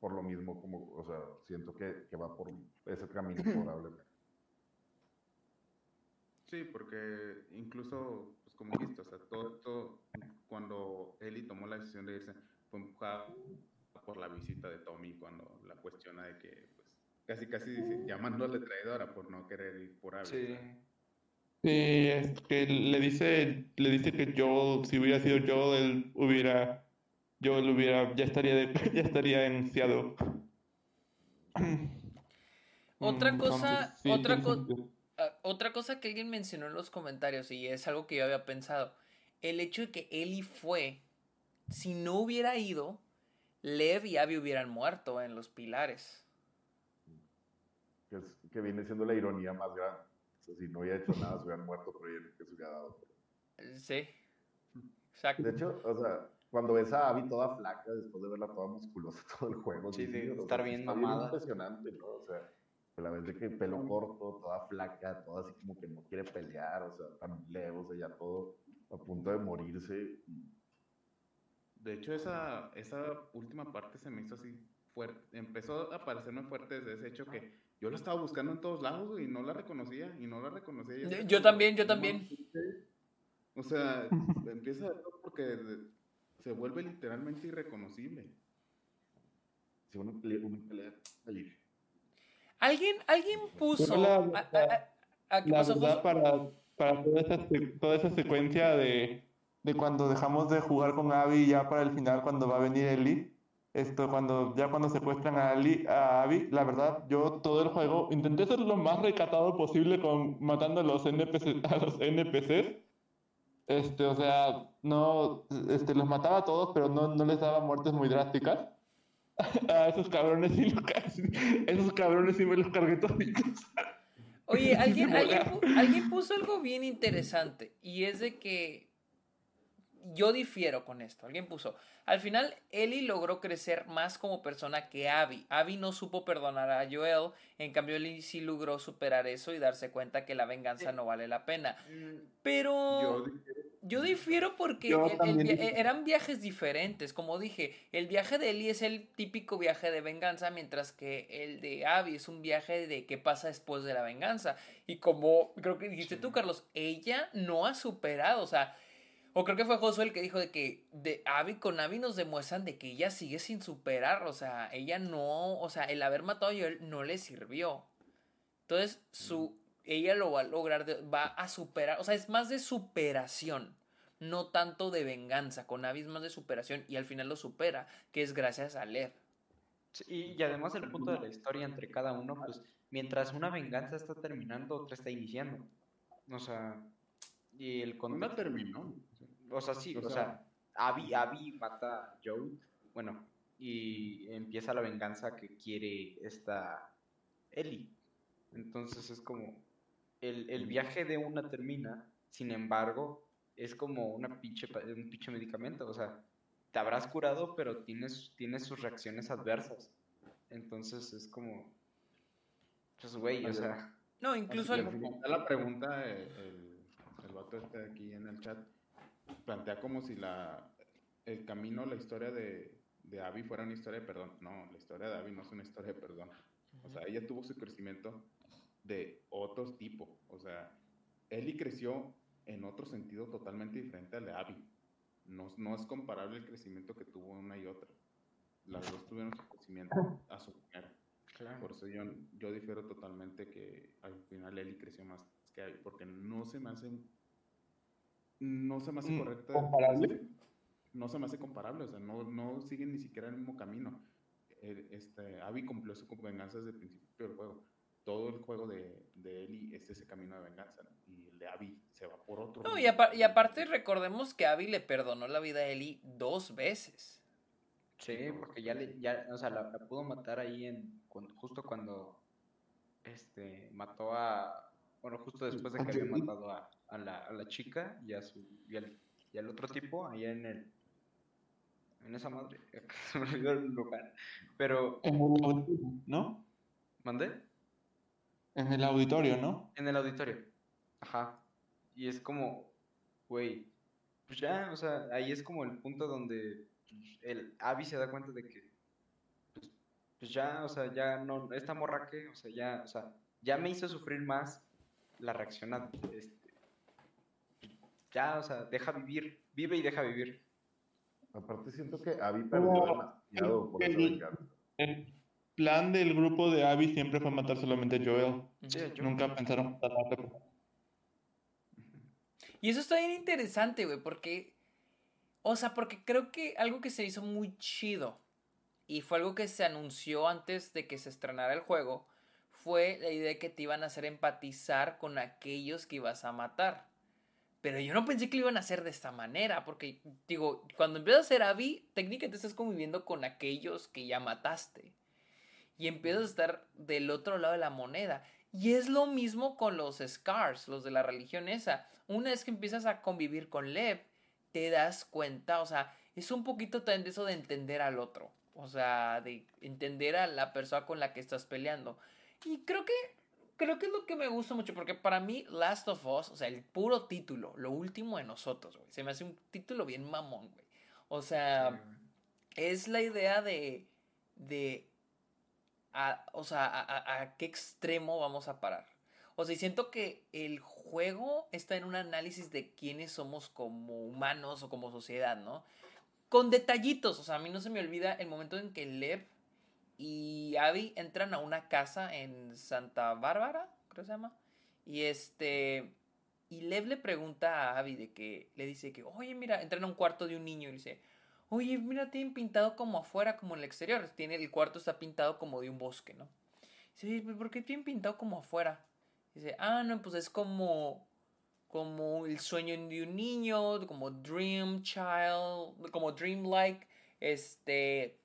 por lo mismo, como, o sea, siento que, que va por ese camino probablemente. Sí, porque incluso, pues como viste, o sea, todo esto, cuando Eli tomó la decisión de irse, fue empujada por la visita de Tommy cuando la cuestiona de que, pues, casi casi dice, llamándole traidora por no querer ir por algo. Sí. Sí, es que le dice, le dice que yo, si hubiera sido yo, él hubiera, yo él hubiera, ya estaría, ya estaría enunciado. Otra cosa, otra cosa ah, otra cosa que alguien mencionó en los comentarios y es algo que yo había pensado, el hecho de que Eli fue, si no hubiera ido, Lev y Abby hubieran muerto en los pilares. Que, que viene siendo la ironía más grande. O sea, si no hubiera hecho nada, se hubieran muerto, pero que se hubiera dado. Sí. Exacto. De hecho, o sea, cuando ves a Abby toda flaca, después de verla toda musculosa todo el juego. Sí, sí, estar bien mamada. impresionante, ¿no? O sea, la vez de que pelo corto, toda flaca, toda así como que no quiere pelear, o sea, tan lejos, o sea, ya todo a punto de morirse. De hecho, esa, esa última parte se me hizo así fuerte, empezó a parecerme fuerte desde ese hecho que yo la estaba buscando en todos lados y no la reconocía, y no la reconocía. Yo, también, yo también. O sea, empieza porque se vuelve literalmente irreconocible. Alguien, alguien puso. La, verdad, para, para toda, esa, toda esa secuencia de, de cuando dejamos de jugar con Abby ya para el final, cuando va a venir Eli, esto, cuando, ya cuando secuestran a, Ali, a Abby, la verdad, yo todo el juego intenté ser lo más recatado posible con matando a los NPC, a los NPCs este, o sea, no, este, los mataba a todos, pero no, no les daba muertes muy drásticas. a esos cabrones sí, esos cabrones sí me los cargué toditos. Oye, alguien, alguien, alguien puso algo bien interesante y es de que yo difiero con esto. Alguien puso, al final Ellie logró crecer más como persona que Abby. Abby no supo perdonar a Joel, en cambio Ellie sí logró superar eso y darse cuenta que la venganza no vale la pena. Mm, Pero yo difiero porque eran viajes diferentes. Como dije, el viaje de Ellie es el típico viaje de venganza, mientras que el de Abby es un viaje de qué pasa después de la venganza. Y como creo que dijiste tú, Carlos, ella no ha superado, o sea o creo que fue Josué el que dijo de que de Abby con Abby nos demuestran de que ella sigue sin superar. O sea, ella no. O sea, el haber matado a Joel no le sirvió. Entonces, su, ella lo va a lograr, va a superar. O sea, es más de superación. No tanto de venganza. Con Abby es más de superación. Y al final lo supera. Que es gracias a Lev. y además el punto de la historia entre cada uno, pues mientras una venganza está terminando, otra está iniciando. O sea, y el contexto... terminó. O sea, sí, o, sea, Abby, Abby mata a Joe, bueno, y empieza la venganza que quiere esta Ellie. Entonces es como, el, el viaje de una termina, sin embargo, es como una pinche, un pinche medicamento, o sea, te habrás curado, pero tienes, tienes sus reacciones adversas. Entonces es como, pues güey, o sea... No, incluso... La pregunta, el, el este aquí en el chat, plantea como si la, el camino, la historia de, de Abby fuera una historia de perdón. No, la historia de Abby no es una historia de perdón. O sea, ella tuvo su crecimiento de otro tipo. O sea, Ellie creció en otro sentido totalmente diferente al de Abby. No, no es comparable el crecimiento que tuvo una y otra. Las dos tuvieron su crecimiento a su manera. Por eso yo, yo difiero totalmente que al final Ellie creció más que Abby, porque no se me hace no se me hace mm, correcta. ¿Comparable? No se me hace comparable, o sea, no, no siguen ni siquiera el mismo camino. Este, Abby cumplió su venganza desde el principio del juego. Todo el juego de, de Ellie es ese camino de venganza, y el de Abby se va por otro. No, y, aparte recordemos que Abby le perdonó la vida a Ellie dos veces. Sí, porque ya le, ya, o sea, la, pudo matar ahí en, justo cuando este, mató a, bueno, justo después de que había matado a, a la, a la chica y, a su, y, al, otro tipo allá en el en esa madre se me olvidó el lugar pero ¿no? ¿mandé? en el auditorio ¿no? en el auditorio ajá y es como güey pues ya o sea ahí es como el punto donde el Abby se da cuenta de que pues, pues ya o sea ya no esta morra que o sea ya o sea ya me hizo sufrir más la reacción a, este, ya, o sea, deja vivir, vive y deja vivir. Aparte siento que Abby perdió demasiado por el, el plan del grupo de Abby siempre fue matar solamente a Joel. Nunca pensaron matar a Y eso está bien interesante, güey, porque... O sea, porque creo que algo que se hizo muy chido y fue algo que se anunció antes de que se estrenara el juego fue la idea de que te iban a hacer empatizar con aquellos que ibas a matar. Pero yo no pensé que lo iban a hacer de esta manera, porque digo, cuando empiezas a ser Abby, técnicamente estás conviviendo con aquellos que ya mataste. Y empiezas a estar del otro lado de la moneda. Y es lo mismo con los Scars, los de la religión esa. Una vez que empiezas a convivir con Lev, te das cuenta, o sea, es un poquito también de eso de entender al otro. O sea, de entender a la persona con la que estás peleando. Y creo que creo que es lo que me gusta mucho, porque para mí Last of Us, o sea, el puro título, lo último de nosotros, güey, se me hace un título bien mamón, güey. O sea, es la idea de, de, o sea, a, a, qué extremo vamos a parar. O sea, siento que el juego está en un análisis de quiénes somos como humanos o como sociedad, ¿no? Con detallitos, o sea, a mí no se me olvida el momento en que Lev y Abby entran a una casa en Santa Bárbara, creo que se llama. Y este. Y Lev le pregunta a Abby de que. Le dice que, oye, mira, entran a un cuarto de un niño y dice. Oye, mira, tienen pintado como afuera, como en el exterior. Tiene, el cuarto está pintado como de un bosque, ¿no? Dice, ¿por qué tienen pintado como afuera? Dice, ah, no, pues es como. Como el sueño de un niño, como Dream Child, como Dreamlike. Este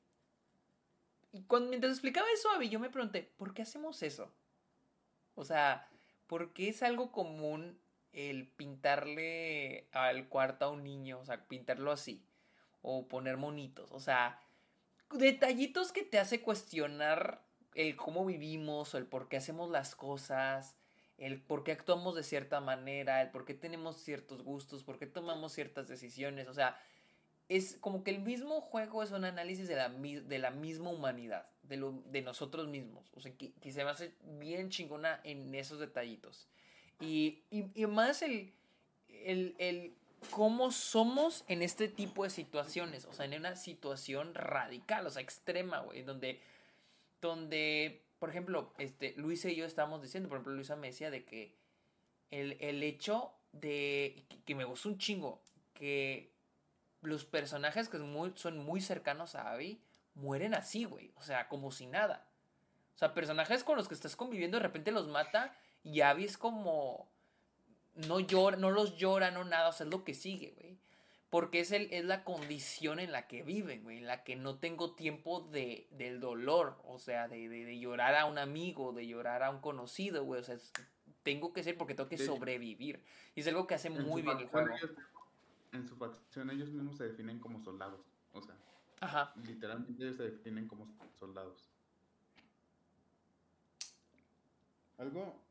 y cuando, mientras explicaba eso a yo me pregunté, ¿por qué hacemos eso? O sea, ¿por qué es algo común el pintarle al cuarto a un niño? O sea, pintarlo así. O poner monitos. O sea, detallitos que te hace cuestionar el cómo vivimos, o el por qué hacemos las cosas, el por qué actuamos de cierta manera, el por qué tenemos ciertos gustos, por qué tomamos ciertas decisiones. O sea, es como que el mismo juego es un análisis de la, de la misma humanidad, de, lo, de nosotros mismos. O sea, que, se me hace bien chingona en esos detallitos. Y, y, más el, el, el, cómo somos en este tipo de situaciones. O sea, en una situación radical, o sea, extrema, güey, donde, donde, por ejemplo, este, Luisa y yo estábamos diciendo, por ejemplo, Luisa me decía de que el, el hecho de, que me gustó un chingo, que los personajes que son muy, cercanos a Abby mueren así, güey. O sea, como si nada. O sea, personajes con los que estás conviviendo de repente los mata y Abby es como... No llora, no los llora, no nada. O sea, es lo que sigue, güey. Porque es, el, es la condición en la que viven, güey. En la que no tengo tiempo de, del dolor. O sea, de, de, llorar a un amigo, de llorar a un conocido, güey. O sea, tengo que ser porque tengo que sobrevivir. Y es algo que hace muy bien el juego en su facción ellos mismos se definen como soldados. O sea, literalmente ellos se definen como soldados. Algo.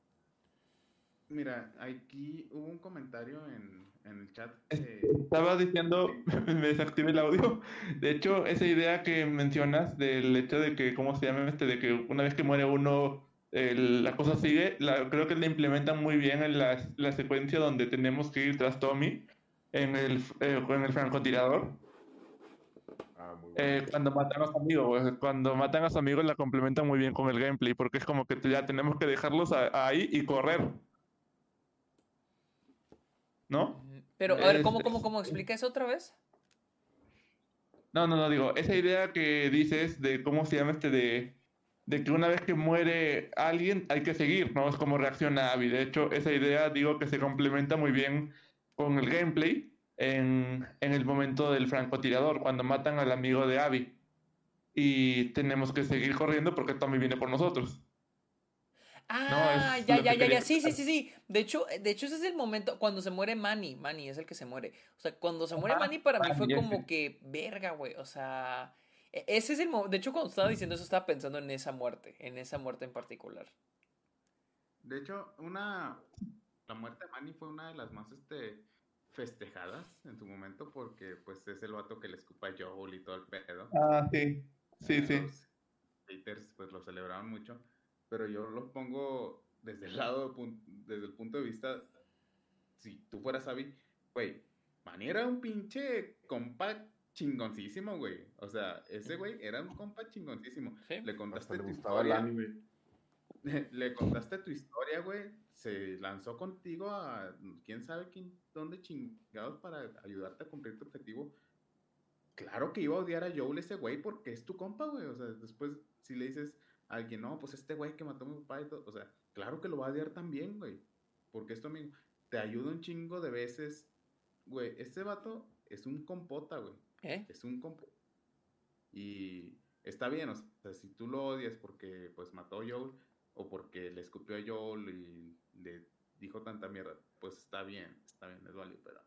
Mira, aquí hubo un comentario en, en el chat. Estaba diciendo, me desactivé el audio. De hecho, esa idea que mencionas del hecho de que, ¿cómo se llama este? De que una vez que muere uno, la cosa sigue, la, creo que la implementan muy bien en la, la secuencia donde tenemos que ir tras Tommy en el, eh, en el francotirador. Ah, eh, cuando matan a los amigos, cuando matan a sus amigos la complementan muy bien con el gameplay, porque es como que ya tenemos que dejarlos ahí y correr. ¿No? Pero, a ver, ¿cómo, cómo, cómo explica eso otra vez? No, no, no, digo, esa idea que dices de cómo se llama este de, de que una vez que muere alguien hay que seguir, ¿no? Es como reacciona Abby. De hecho, esa idea digo que se complementa muy bien con el gameplay en, el momento del francotirador, cuando matan al amigo de Abby. Y tenemos que seguir corriendo porque Tommy viene por nosotros. Ah, ya, ya, ya, ya, sí, sí, sí, sí. De hecho, de hecho, ese es el momento cuando se muere Manny. Manny es el que se muere. O sea, cuando se muere Manny para mí fue como que, verga, güey. O sea, e, ese es el momento. De hecho, cuando estaba diciendo eso, estaba pensando en esa muerte, en esa muerte en particular. De hecho, una, la muerte de Manny fue una de las más este, festejadas en su momento porque pues es el vato que le escupa a Joel y todo el pedo. Ah, sí, sí, sí. Los haters pues lo celebraban mucho, pero yo lo pongo desde el lado, desde el punto de vista, si tú fueras Abby, güey, Manny era un pinche compa chingoncísimo, güey. O sea, ese güey era un compa chingoncísimo. Le contaste le gustaba el anime. Le contaste tu historia, güey. Se lanzó contigo a quién sabe quién, dónde chingados para ayudarte a cumplir tu objetivo. Claro que iba a odiar a Joel ese güey porque es tu compa, güey. O sea, después, si le dices, alguien, no, pues este güey que mató a mi papá y todo, o sea, claro que lo va a odiar también, güey, porque esto amigo te ayuda un chingo de veces, güey, este vato es un compota, güey, ¿Eh? es un compota. Y está bien, o sea, si tú lo odias porque pues mató a Joel o porque le escupió a Joel y le dijo tanta mierda, pues está bien, está bien, es válido, pero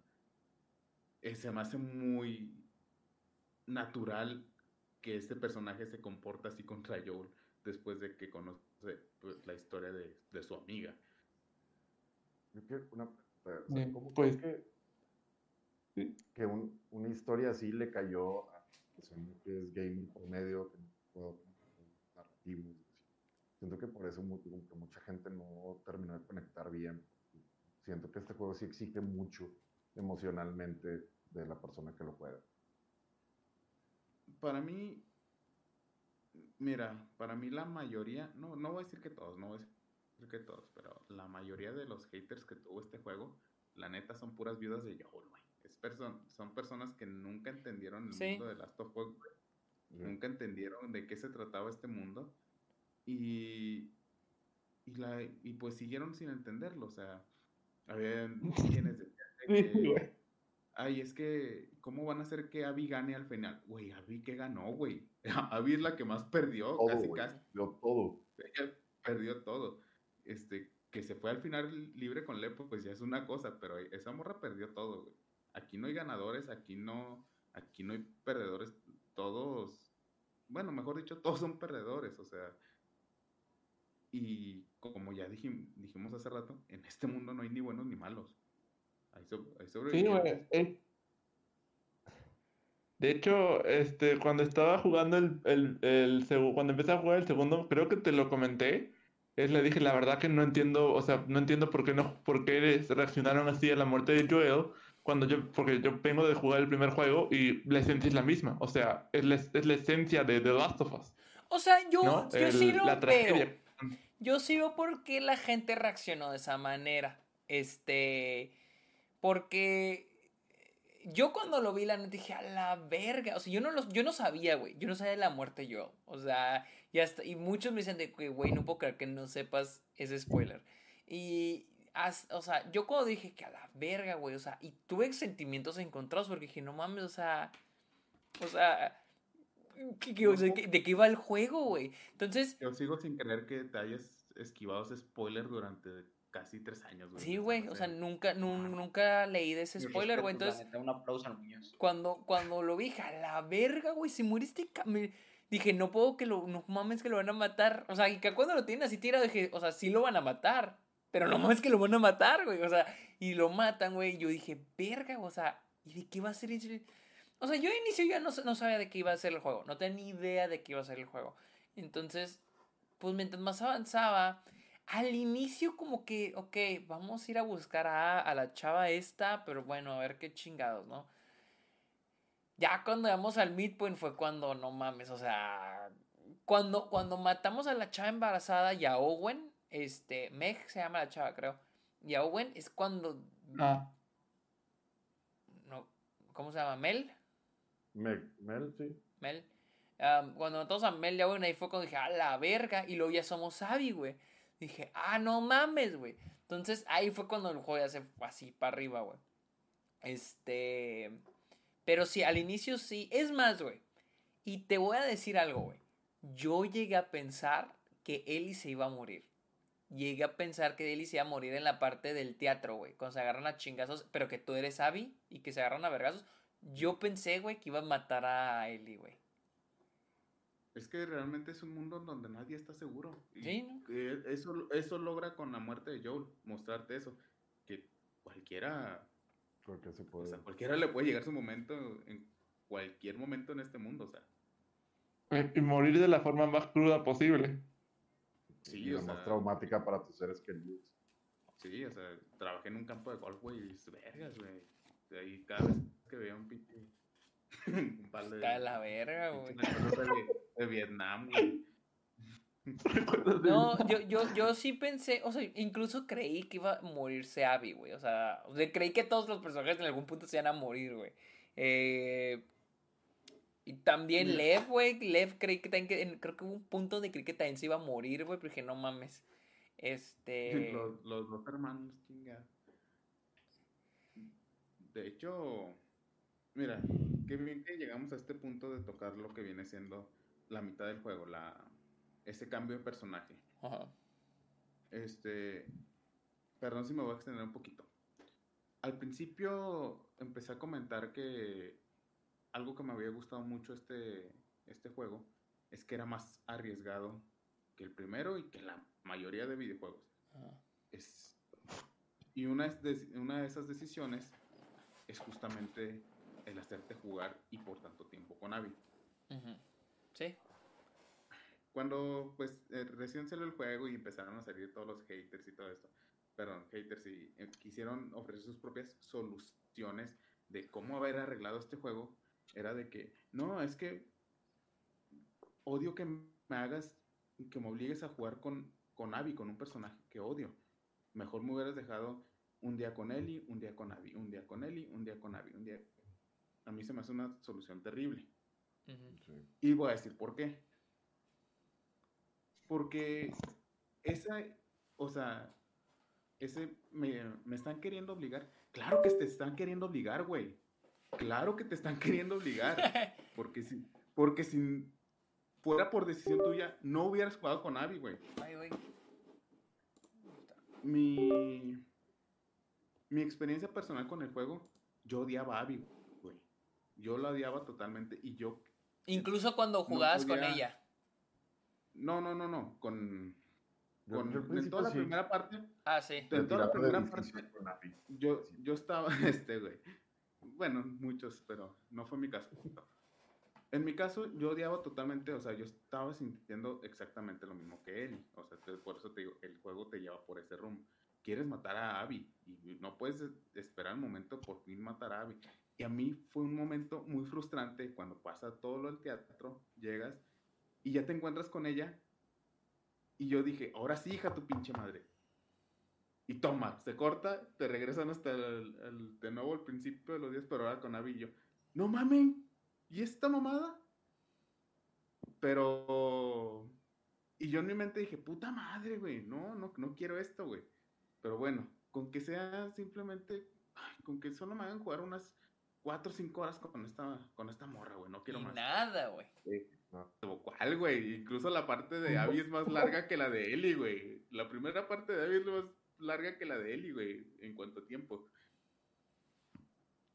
eh, se me hace muy natural que este personaje se comporta así contra Joel después de que conoce pues, la historia de, de, su amiga. Yo quiero una, ¿cómo pues, que, que un, una historia así le cayó a que es game promedio, que no narrativo? Siento que por eso que mucha gente no terminó de conectar bien. Siento que este juego sí exige mucho emocionalmente de la persona que lo juega. Para mí, mira, para mí la mayoría, no, no voy a decir que todos, no voy a decir que todos, pero la mayoría de los haters que tuvo este juego, la neta son puras viudas de Joel, güey. Es son personas que nunca entendieron el mundo de Last of Us, Nunca entendieron de qué se trataba este mundo. Y, y, la, y pues siguieron sin entenderlo. O sea, había quienes decían que ay, es que, ¿cómo van a hacer que Abby gane al final? Güey, Abby que ganó, güey. Abby es la que más perdió, casi, casi. Perdió todo. perdió todo. Este, que se fue al final libre con Lepo, pues ya es una cosa, pero esa morra perdió todo, güey. Aquí no hay ganadores, aquí no, aquí no hay perdedores, todos, bueno, mejor dicho, todos son perdedores, o sea. Y como ya dijimos, dijimos hace rato, en este mundo no hay ni buenos ni malos sí, eh. De hecho, este, cuando estaba jugando el, el, el, cuando empecé a jugar el segundo, creo que te lo comenté, es le dije la verdad que no entiendo, o sea, no entiendo por qué no, por qué reaccionaron así a la muerte de Joel, cuando yo, porque yo vengo de jugar el primer juego y la esencia es la misma, o sea, es la, es la esencia de The Last of Us. O sea, yo, yo sí lo veo. Yo sí veo por qué la gente reaccionó de esa manera. Este porque yo cuando lo vi, la neta dije, a la verga. O sea, yo no, yo no sabía, güey. Yo no sabía de la muerte yo. O sea, y, hasta, y muchos me dicen de que, güey, no puedo creer que no sepas ese spoiler. Y, o sea, yo cuando dije que a la verga, güey. O sea, y tuve sentimientos encontrados porque dije, no mames, o sea. O sea. ¿De qué iba el juego, güey? Entonces. Yo sigo sin creer que te hayas esquivado ese spoiler durante casi tres años, güey. Sí, güey, o sea, nunca, nunca leí de ese spoiler, güey. Entonces, un aplauso a los niños. Cuando, cuando lo vi, a la verga, güey, si muriste, me... dije, no puedo que lo, no mames que lo van a matar. O sea, y que cuando lo tienen así tirado, dije, o sea, sí lo van a matar, pero no mames que lo van a matar, güey. O sea, y lo matan, güey. Yo dije, verga, o sea, ¿y de qué va a ser O sea, yo de inicio ya no, no sabía de qué iba a ser el juego. No tenía ni idea de qué iba a ser el juego. Entonces, pues mientras más avanzaba, al inicio como que, ok, vamos a ir a buscar a, la chava esta, pero bueno, a ver qué chingados, ¿no? Ya cuando llegamos al midpoint fue cuando, no mames, o sea, cuando, cuando matamos a la chava embarazada y a Owen, este, Meg se llama la chava, creo, y a Owen es cuando... Ah. No, ¿Cómo se llama? ¿Mel? Meg, Mel, sí. Mel. cuando matamos a Mel y a Owen, ahí fue cuando dije, a la verga, y luego ya somos Abby, güey. Dije, ah, no mames, güey. Entonces ahí fue cuando el juego ya se fue así para arriba, güey. Este. Pero sí, al inicio sí. Es más, güey. Y te voy a decir algo, güey. Yo llegué a pensar que Ellie se iba a morir. Llegué a pensar que Ellie se iba a morir en la parte del teatro, güey. Cuando se agarran a chingazos, pero que tú eres Abby y que se agarran a vergazos. Yo pensé, güey, que iba a matar a Ellie, güey. Es que realmente es un mundo donde nadie está seguro. sí, eso, eso logra con la muerte de Joel, mostrarte eso. Que cualquiera. se puede. O sea, cualquiera le puede llegar su momento en cualquier momento en este mundo, o sea. Eh, y morir de la forma más cruda posible. Sí, y la más traumática para tus seres queridos. Sí, o sea, trabajé en un campo de golf, güey, y vergas, güey. Ahí cada vez que veía un pinche. un de. Está de la verga, güey de Vietnam, güey. No, yo, yo, yo sí pensé, o sea, incluso creí que iba a morirse Abby, güey. O sea, creí que todos los personajes en algún punto se iban a morir, güey. Eh, y también Lev, güey. Lev creí que también, creo que hubo un punto de creí que también se iba a morir, güey, pero dije, no mames. Este. Los, los dos hermanos, chinga. De hecho, mira, qué bien que llegamos a este punto de tocar lo que viene siendo la mitad del juego, la, ese cambio de personaje. Ajá. Este, perdón si me voy a extender un poquito. Al principio empecé a comentar que algo que me había gustado mucho este, este juego es que era más arriesgado que el primero y que la mayoría de videojuegos. Es, y una una de esas decisiones es justamente el hacerte jugar y por tanto tiempo con Abby. Sí. Cuando pues eh, recién salió el juego y empezaron a salir todos los haters y todo esto, perdón, haters y eh, quisieron ofrecer sus propias soluciones de cómo haber arreglado este juego, era de que, no, es que odio que me hagas, que me obligues a jugar con, con Abby, con un personaje que odio. Mejor me hubieras dejado un día con Ellie, un día con Abby, un día con Ellie, un día con Abby, un día... A mí se me hace una solución terrible. Y voy a decir por qué. Porque esa, o sea, ese me, están queriendo obligar. Claro que te están queriendo obligar, güey. Claro que te están queriendo obligar. Porque si, porque si fuera por decisión tuya, no hubieras jugado con Abby, güey. Mi, mi experiencia personal con el juego, yo odiaba a Abby, güey. Yo la odiaba totalmente y yo... Incluso cuando jugabas con ella. No, no, no, no. Con. con en toda la primera parte. Ah, sí. En toda la primera parte. Yo, yo estaba, este, güey. Bueno, muchos, pero no fue mi caso. En mi caso, yo odiaba totalmente, o sea, yo estaba sintiendo exactamente lo mismo que él. O sea, por eso te digo, el juego te lleva por ese rumbo. Quieres matar a Abby y no puedes esperar el momento por fin matar a Abby. Y a mí fue un momento muy frustrante cuando pasa todo lo del teatro, llegas y ya te encuentras con ella. Y yo dije, ahora sí, hija, tu pinche madre. Y toma, se corta, te regresan hasta el, de nuevo al principio de los días, pero ahora con Abby no mamen, ¿y esta mamada? Pero... Y yo en mi mente dije, puta madre, güey, no, no, no quiero esto, güey. Pero bueno, con que sea simplemente, con que solo me hagan jugar unas 4 o 5 horas con esta, con esta morra, güey, no quiero más. Nada, güey. ¿Cuál, güey? Incluso la parte de Abby es más larga que la de Ellie, güey. La primera parte de Abby es más larga que la de Ellie, güey, en cuanto a tiempo.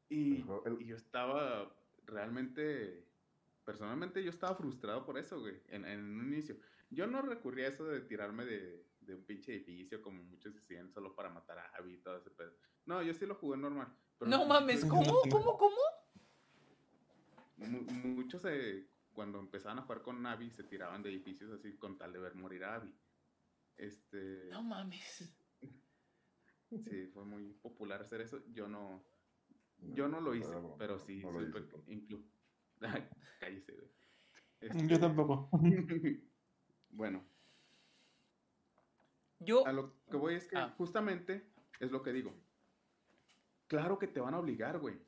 Y, yo estaba realmente, personalmente yo estaba frustrado por eso, güey, en, un inicio. Yo no recurrí a eso de tirarme de, un pinche edificio como muchos decían solo para matar a Abby y todo ese pedo. No, yo sí lo jugué normal. No mames, ¿cómo? ¿Cómo? ¿Cómo? Muchos se cuando empezaban a jugar con Navi se tiraban de edificios así con tal de ver morir a Abby. Este. No mames. Sí, fue muy popular hacer eso. Yo no. Yo no lo hice, pero sí, incluso. Cállese, güey. Este, yo tampoco. bueno. Yo. A lo que voy es que ah. justamente es lo que digo. Claro que te van a obligar, güey.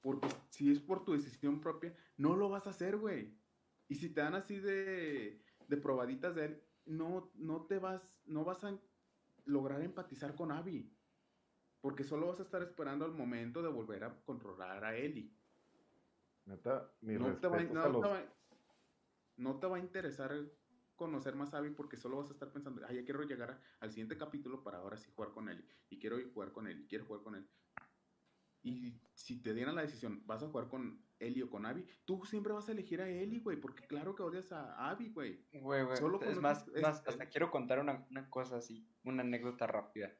Porque si es por tu decisión propia, no lo vas a hacer, güey. Y si te dan así de, de probaditas de él, no, no te vas, no vas a lograr empatizar con Abby. Porque solo vas a estar esperando al momento de volver a controlar a Ellie. Neta, mi no, te va, no, te va, a interesar conocer más a Abby porque solo vas a estar pensando, ya quiero llegar al siguiente capítulo para ahora sí jugar con él. Y quiero jugar con él, y quiero jugar con él. Y si te dieran la decisión, vas a jugar con Eli o con Abby, tú siempre vas a elegir a Eli, güey, porque claro que odias a Abby, güey. Güey, güey. Es más, hasta quiero contar una, cosa así, una anécdota rápida.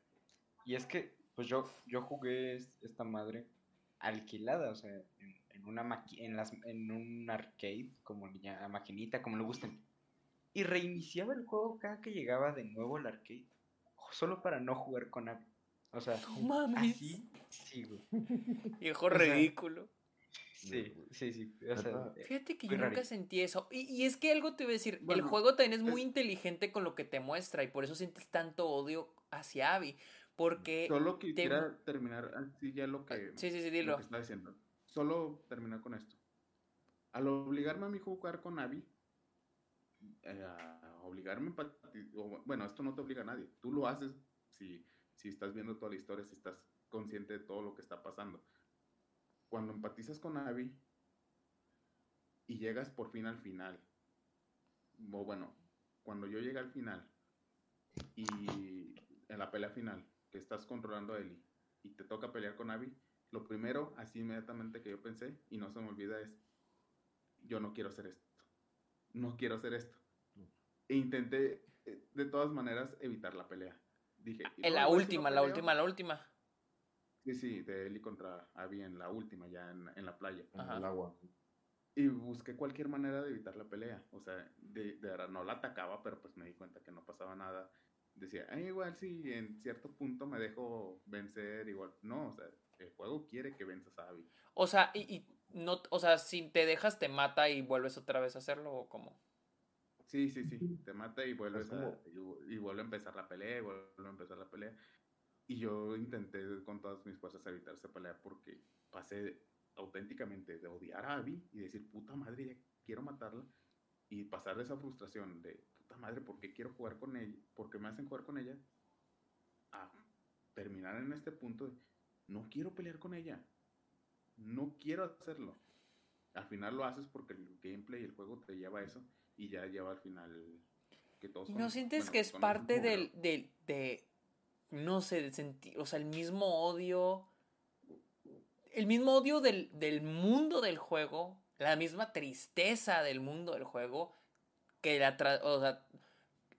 Y es que, pues yo, yo jugué esta madre alquilada, o sea, en, una en, las, en un arcade, como la maquinita, como le gusten. Y reiniciaba el juego cada que llegaba de nuevo al arcade, solo para no jugar con Abby. O sea, no mames. Así, sí, güey. Viejo ridículo. Sí, sí, sí. Fíjate que yo nunca sentí eso. Y, es que algo te voy a decir, el juego también es muy inteligente con lo que te muestra y por eso sientes tanto odio hacia Abby. Porque... Solo quisiera terminar así ya lo que, sí, sí, sí, dilo. está diciendo. Solo terminar con esto. al obligarme a a jugar con Abby, a obligarme a bueno, esto no te obliga a nadie, tú lo haces si, si estás viendo toda la historia, si estás consciente de todo lo que está pasando. Cuando empatizas con Abby y llegas por fin al final, o bueno, cuando yo llegué al final y en la pelea final, que estás controlando a Ellie y te toca pelear con Abby, lo primero, así inmediatamente que yo pensé, y no se me olvida, es, yo no quiero hacer esto. No quiero hacer esto. E intenté, eh, de todas maneras, evitar la pelea. Dije, en la última, la última, la última. Sí, sí, de Eli contra Abby en la última, ya en, la playa. En el agua. Y busqué cualquier manera de evitar la pelea. O sea, de, de, no la atacaba, pero pues me di cuenta que no pasaba nada. Decía, igual si en cierto punto me dejo vencer, igual. No, o sea, el juego quiere que venzas a Abby. O sea, y, no, o sea, si te dejas te mata y vuelves otra vez a hacerlo o cómo? Sí, sí, sí, te mata y vuelves a, y, vuelve a empezar la pelea, y vuelve a empezar la pelea. Y yo intenté con todas mis fuerzas evitar esa pelea porque pasé auténticamente de odiar a Abby y decir, puta madre, ya quiero matarla. Y pasar de esa frustración de, puta madre, ¿por qué quiero jugar con ella? ¿Por qué me hacen jugar con ella? A terminar en este punto de, no quiero pelear con ella. No quiero hacerlo. Al final lo haces porque el gameplay y el juego te lleva a eso y ya lleva al final que todos... ¿No sientes que es parte del, del, de, no sé, de sentir, o sea, el mismo odio, el mismo odio del, del mundo del juego, la misma tristeza del mundo del juego, que la, o sea,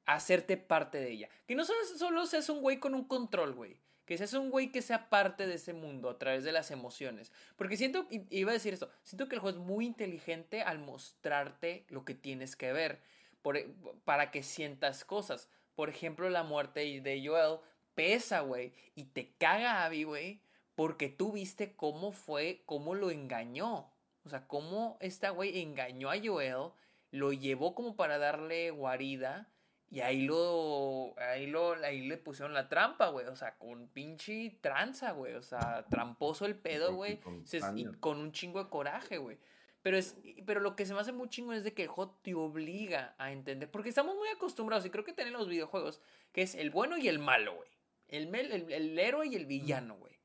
hacerte parte de ella. Que no solo, solo seas un güey con un control, güey que seas un güey que sea parte de ese mundo a través de las emociones. Porque siento, iba a decir esto, siento que el juego es muy inteligente al mostrarte lo que tienes que ver e, para que sientas cosas. Por ejemplo, la muerte de Joel pesa, güey, y te caga Abby, güey, porque tú viste cómo fue, cómo lo engañó. O sea, cómo esta güey engañó a Joel, lo llevó como para darle guarida y ahí lo, ahí lo, ahí le pusieron la trampa, güey. O sea, con pinche tranza, güey. O sea, tramposo el pedo, güey. Y con un chingo de coraje, güey. Pero, es, pero lo que se me hace muy chingo es de que el juego te obliga a entender. Porque estamos muy acostumbrados, y creo que tienen los videojuegos, que es el bueno y el malo, güey. El, el, el, héroe y el villano, güey.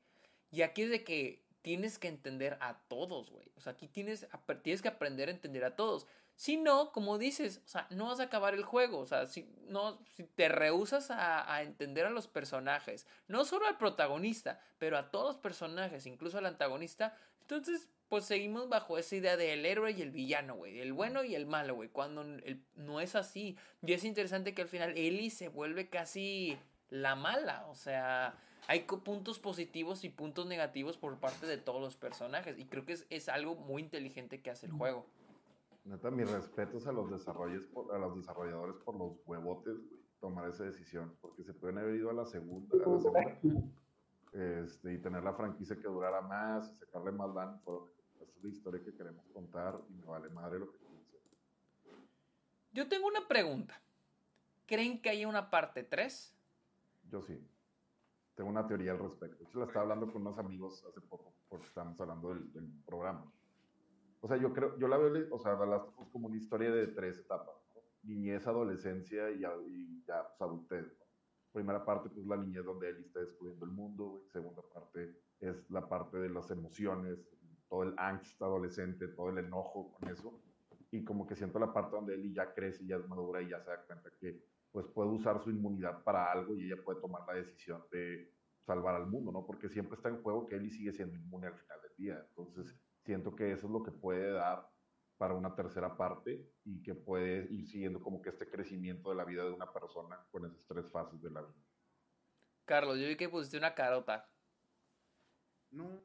Y aquí es de que tienes que entender a todos, güey. O sea, aquí tienes, tienes que aprender a entender a todos. Si no, como dices, o sea, no vas a acabar el juego. O sea, si, no, si te rehusas a, entender a los personajes, no solo al protagonista, pero a todos los personajes, incluso al antagonista, entonces, pues seguimos bajo esa idea del héroe y el villano, güey. El bueno y el malo, güey. Cuando no es así. Y es interesante que al final Ellie se vuelve casi la mala. O sea, hay puntos positivos y puntos negativos por parte de todos los personajes. Y creo que es, es algo muy inteligente que hace el juego. Neta, mis respetos a los, a los desarrolladores por los huevotes, tomar esa decisión, porque se pueden haber ido a la segunda, a la segunda este, y tener la franquicia que durara más, y sacarle más van. Esa es la historia que queremos contar y me vale madre lo que piense. Yo tengo una pregunta. ¿Creen que haya una parte 3? Yo sí. Tengo una teoría al respecto. Yo la estaba hablando con unos amigos hace poco, porque estábamos hablando del programa. O sea, yo creo, yo la veo, o sea, las como una historia de tres etapas, Niñez, adolescencia y, ya, pues, adultez, Primera parte, pues la niñez donde él está descubriendo el mundo, Segunda parte es la parte de las emociones, todo el angst adolescente, todo el enojo con eso. Y como que siento la parte donde él ya crece, ya es madura y ya se da cuenta que pues puede usar su inmunidad para algo y ella puede tomar la decisión de salvar al mundo, ¿no? Porque siempre está en juego que él sigue siendo inmune al final del día. Entonces, siento que eso es lo que puede dar para una tercera parte y que puede ir siguiendo como que este crecimiento de la vida de una persona con esas tres fases de la vida. Carlos, yo vi que pusiste una carota. No,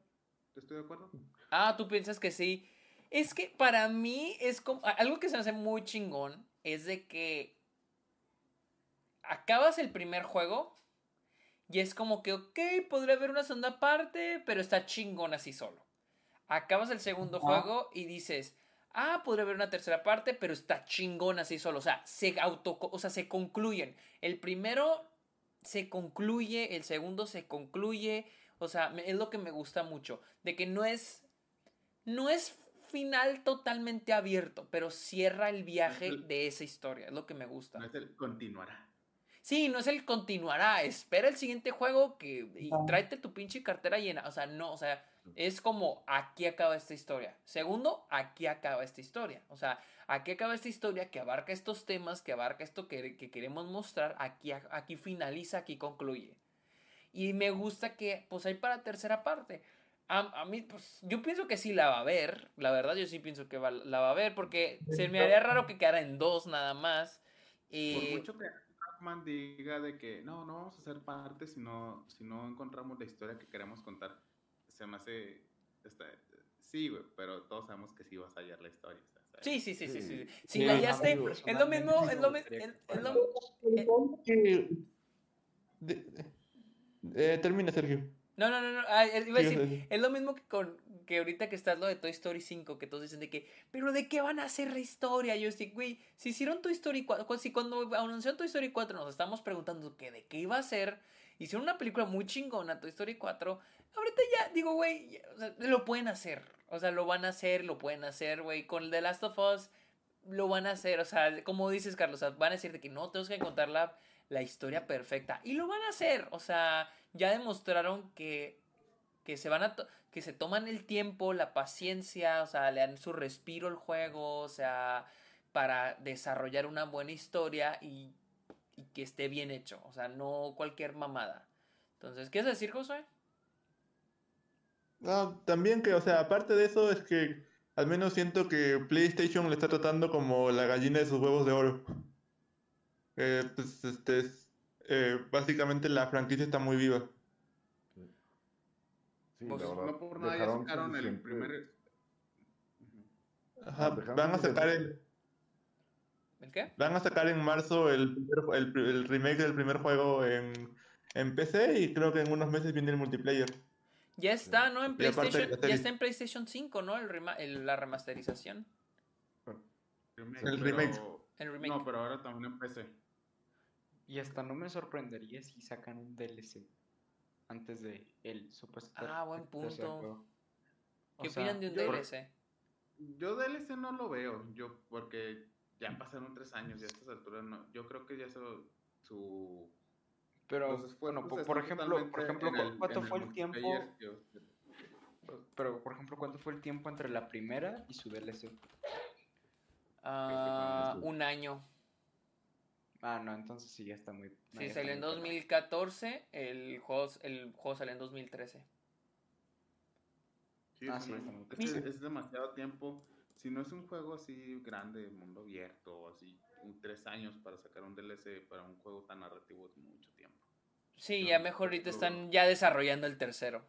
estoy de acuerdo. Ah, tú piensas que sí. Es que para mí es como. Algo que se me hace muy chingón es de que. Acabas el primer juego. Y es como que, ok, podría haber una segunda parte, pero está chingón así solo acabas el segundo juego y dices, ah, podría haber una tercera parte, pero está chingón así solo. O sea, se auto, o sea, se concluyen. El primero se concluye, el segundo se concluye. O sea, es lo que me gusta mucho. De que no es. No es final totalmente abierto, pero cierra el viaje de esa historia. Es lo que me gusta. No es el continuará. Sí, no es el continuará. Espera el siguiente juego que, y tráete tu pinche cartera llena. O sea, no, o sea, es como aquí acaba esta historia. Segundo, aquí acaba esta historia. O sea, aquí acaba esta historia que abarca estos temas, que abarca esto que, que queremos mostrar. Aquí, aquí finaliza, aquí concluye. Y me gusta que, pues hay para tercera parte. A, mí, pues, yo pienso que sí la va a ver. La verdad, yo sí pienso que la va a ver. Porque se me haría raro que quedara en dos nada más. Y... Por mucho que Batman diga de que no, no vamos a hacer parte si no, si no encontramos la historia que queremos contar. Se me hace. sí, güey, pero todos sabemos que sí vas a hallar la historia. Sí, sí, sí, sí, sí. Si la hallaste, es lo mismo. Es lo, es lo, eh, termina, Sergio. No, no, no, no. Ah, iba a decir, es lo mismo que con que ahorita que estás lo de Toy Story 5, que todos dicen de que, pero ¿de qué van a hacer la historia? Yo estoy, güey, si hicieron Toy Story 4, si cuando anunció Toy Story 4 nos estamos preguntando que de qué iba a ser, hicieron una película muy chingona, Toy Story 4, ahorita ya, digo, güey, lo pueden hacer, o sea, lo van a hacer, lo pueden hacer, güey, con The Last of Us lo van a hacer, o sea, como dices, Carlos, van a decir de que no, tenemos que encontrar la, la historia perfecta, y lo van a hacer, o sea ya demostraron que, que se van a que se toman el tiempo, la paciencia, o sea, le dan su respiro al juego, o sea, para desarrollar una buena historia y, y que esté bien hecho, o sea, no cualquier mamada. Entonces, ¿qué es decir, José? No, también que, o sea, aparte de eso es que al menos siento que PlayStation le está tratando como la gallina de sus huevos de oro. Eh, pues este es eh, básicamente la franquicia está muy viva. Sí, pues, no por nada ya sacaron el primer. Ajá, van a sacar el. ¿El qué? Van a sacar en marzo el, el, el remake del primer juego en, en, PC y creo que en unos meses viene el multiplayer. Ya está, ¿no? En PlayStation, ya está en PlayStation 5, ¿no? El, la remasterización. el remake. El remake. No, pero ahora también en PC. Y hasta no me sorprendería si sacan un DLC antes de el supuesto. Ah, buen punto. ¿Qué opinan de un DLC? Yo DLC no lo veo, yo porque ya pasaron tres años y a estas alturas no. Yo creo que ya eso, su pero bueno, por, ejemplo, por ejemplo, ¿cuánto fue el tiempo? Pero por ejemplo, ¿cuánto fue el tiempo entre la primera y su DLC? Ah, un año. Ah, no, entonces sí, ya está muy... Sí, salió en 2014, el juego, el juego salió en 2013. Sí, ah, sí, es, es, demasiado tiempo. Si no es un juego así grande, mundo abierto, así, tres años para sacar un DLC para un juego tan narrativo es mucho tiempo. Sí, ya mejor ahorita están ya desarrollando el tercero.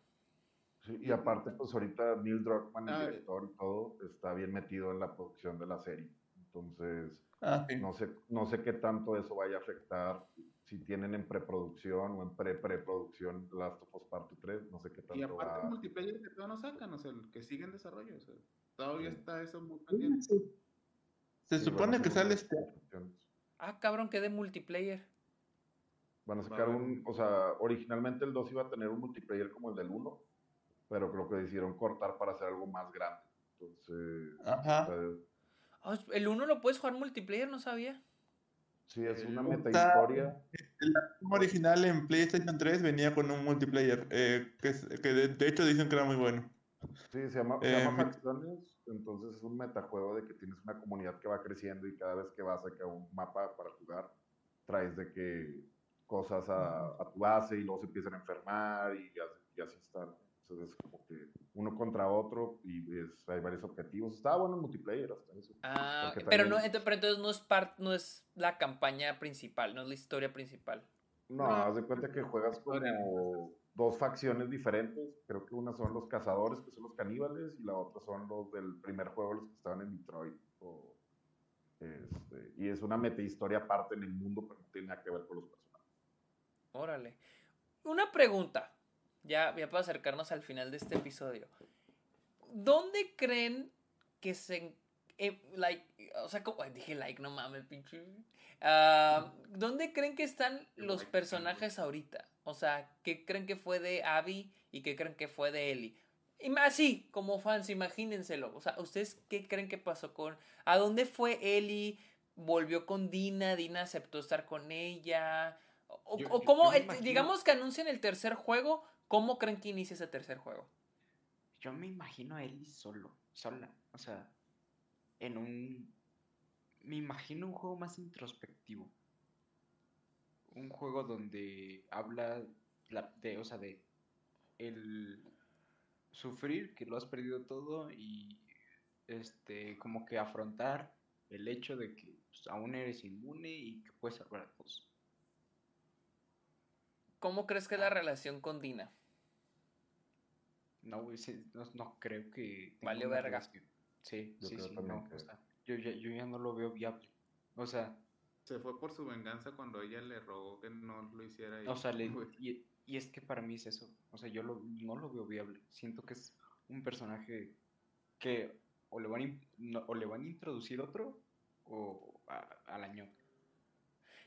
Sí, y aparte, pues ahorita Neil Druckmann, el ah, director y todo, está bien metido en la producción de la serie. Entonces, Ah, no, sé, no sé qué tanto eso vaya a afectar si tienen en preproducción o en pre-preproducción Last of Us Part 3, no sé qué tanto Y aparte el multiplayer que todavía no sacan, o sea, el que sigue en desarrollo, o sea, todavía está eso muy pendiente. Se supone que sale este... Ah, cabrón, que de multiplayer. Van a sacar un, o sea, originalmente el 2 iba a tener un multiplayer como el del 1, pero creo que decidieron cortar para hacer algo más grande. Entonces, Ajá. Ah, el 1 lo puedes jugar multiplayer, no sabía. Sí, es una meta historia. El original en PlayStation 3 venía con un multiplayer, eh, que, que de, hecho dicen que era muy bueno. Sí, se llama, se llama eh, Facciones, entonces es un metajuego de que tienes una comunidad que va creciendo y cada vez que vas a un mapa para jugar, traes de que cosas a, tu base y luego se empiezan a enfermar y, y así están. Entonces es como que uno contra otro y hay varios objetivos. Estaba bueno en multiplayer hasta eso. Ah, pero, no, pero entonces no es, part, no es la campaña principal, no es la historia principal. No, haz de cuenta que juegas como dos facciones diferentes. Creo que una son los cazadores, que son los caníbales, y la otra son los del primer juego, los que estaban en Detroit. Este, y es una meta historia aparte en el mundo, pero no tiene nada que ver con los personajes. Órale. Una pregunta ya, ya para acercarnos al final de este episodio. ¿Dónde creen que se... Eh, like, o sea, como, dije like, no mames, pinche. Ah, ¿Dónde creen que están los personajes ahorita? O sea, ¿qué creen que fue de Abby y qué creen que fue de Ellie? Así, como fans, imagínenselo. O sea, ¿ustedes qué creen que pasó con... ¿A dónde fue Eli? ¿Volvió con Dina? ¿Dina aceptó estar con ella? ¿O, cómo, digamos que anuncian el tercer juego, ¿cómo creen que inicia ese tercer juego? Yo me imagino a Eli solo, sola. O sea, en un... Me imagino un juego más introspectivo. Un juego donde habla de, o sea, de el sufrir que lo has perdido todo y este como que afrontar el hecho de que pues, aún eres inmune y que puedes salvar a todos. ¿Cómo crees que es la ah. relación con Dina? No, no, creo que. Vale verga. Sí, sí, sí, no. yo, ya, yo ya no lo veo viable. O sea. Se fue por su venganza cuando ella le rogó que no lo hiciera. Y, o sea, le, y, y, es que para mí es eso. O sea, yo lo, no lo veo viable. Siento que es un personaje que o le van, o le van a introducir otro o al año.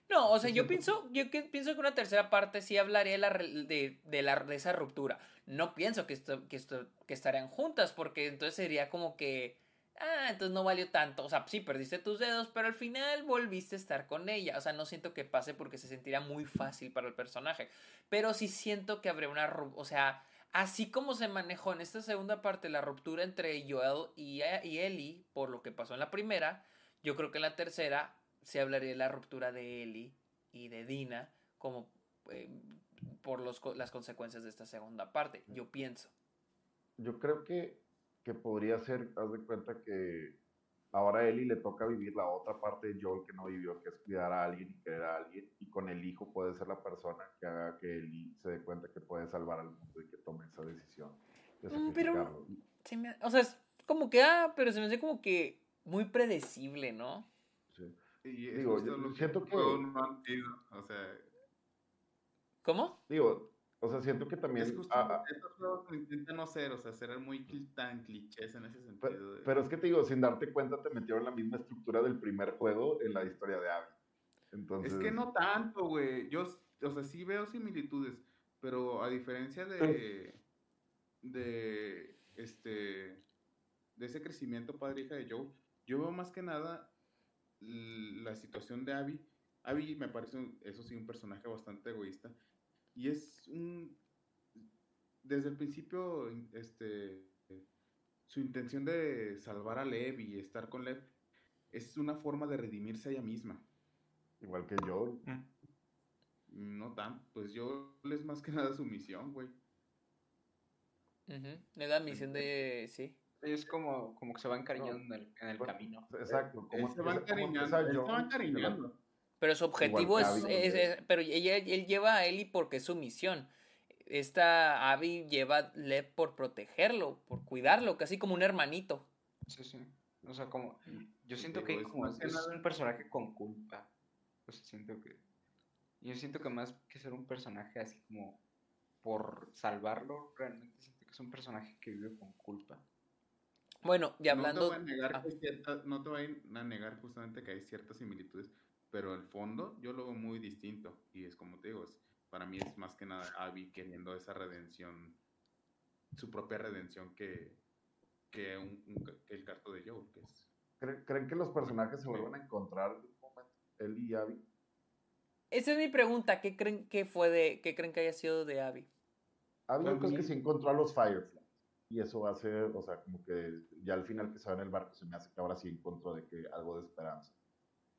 No, o sea, yo pienso, yo pienso que una tercera parte sí hablaría de, de, la, de esa ruptura. No pienso que, esto, que, esto, que estarían juntas, porque entonces sería como que, ah, entonces no valió tanto. O sea, sí, perdiste tus dedos, pero al final volviste a estar con ella. O sea, no siento que pase porque se sentiría muy fácil para el personaje. Pero sí siento que habría una, o sea, así como se manejó en esta segunda parte la ruptura entre Joel y, y Ellie, por lo que pasó en la primera, yo creo que en la tercera se hablaría de la ruptura de Ellie y de Dina como eh, por los, las consecuencias de esta segunda parte, yo pienso. Yo creo que, que podría ser, haz de cuenta que ahora a Ellie le toca vivir la otra parte de Joel que no vivió, que es cuidar a alguien y querer a alguien, y con el hijo puede ser la persona que haga que Ellie se dé cuenta que puede salvar al mundo y que tome esa decisión. Mm, pero, o sea, es como que, ah, pero se me hace como que muy predecible, ¿no? Y digo, yo siento que... o sea... ¿Cómo? Digo, o sea, siento que también... Es justo, estos juegos intentan no ser, o sea, ser muy tan clichés en ese sentido. Pero, es que te digo, sin darte cuenta, te metieron la misma estructura del primer juego en la historia de Abby. Entonces... Es que no tanto, güey. Yo, o sea, sí veo similitudes, pero a diferencia de... de este... de ese crecimiento padre hija de Joe, yo veo más que nada la situación de Abby. Abby me parece, eso sí, un personaje bastante egoísta. Y es un. Desde el principio, este. Su intención de salvar a Lev y estar con Lev es una forma de redimirse a ella misma. Igual que yo. Mm. No tan, pues yo es más que nada su misión, güey. Es la misión de. Sí. Es como, como que se van encariñando en el, camino. Exacto. Como se van encariñando. Pero su objetivo es, Pero ella, él lleva a Ellie porque es su misión. Esta Abby lleva a Lev por protegerlo, por cuidarlo, casi como un hermanito. Sí, sí. O sea, como. Yo siento que como es, un personaje con culpa. Pues siento que. Yo siento que más que ser un personaje así como por salvarlo, realmente siento que es un personaje que vive con culpa. Bueno, y hablando... No te, voy a negar ah. no te voy a negar justamente que hay ciertas similitudes, pero el fondo yo lo veo muy distinto. Y es como te digo, para mí es más que nada Abby queriendo esa redención, su propia redención que, que, un, el carto de Joe. Que es, ¿Creen, que los personajes se vuelvan a encontrar él y Abby? Esa es mi pregunta. ¿Qué creen que fue de, qué creen que haya sido de Abby? Abby yo creo que se encontró a los Firefly y eso va a ser, o sea, como que ya al final que se va en el barco se me hace que ahora sí encuentro de que algo de esperanza.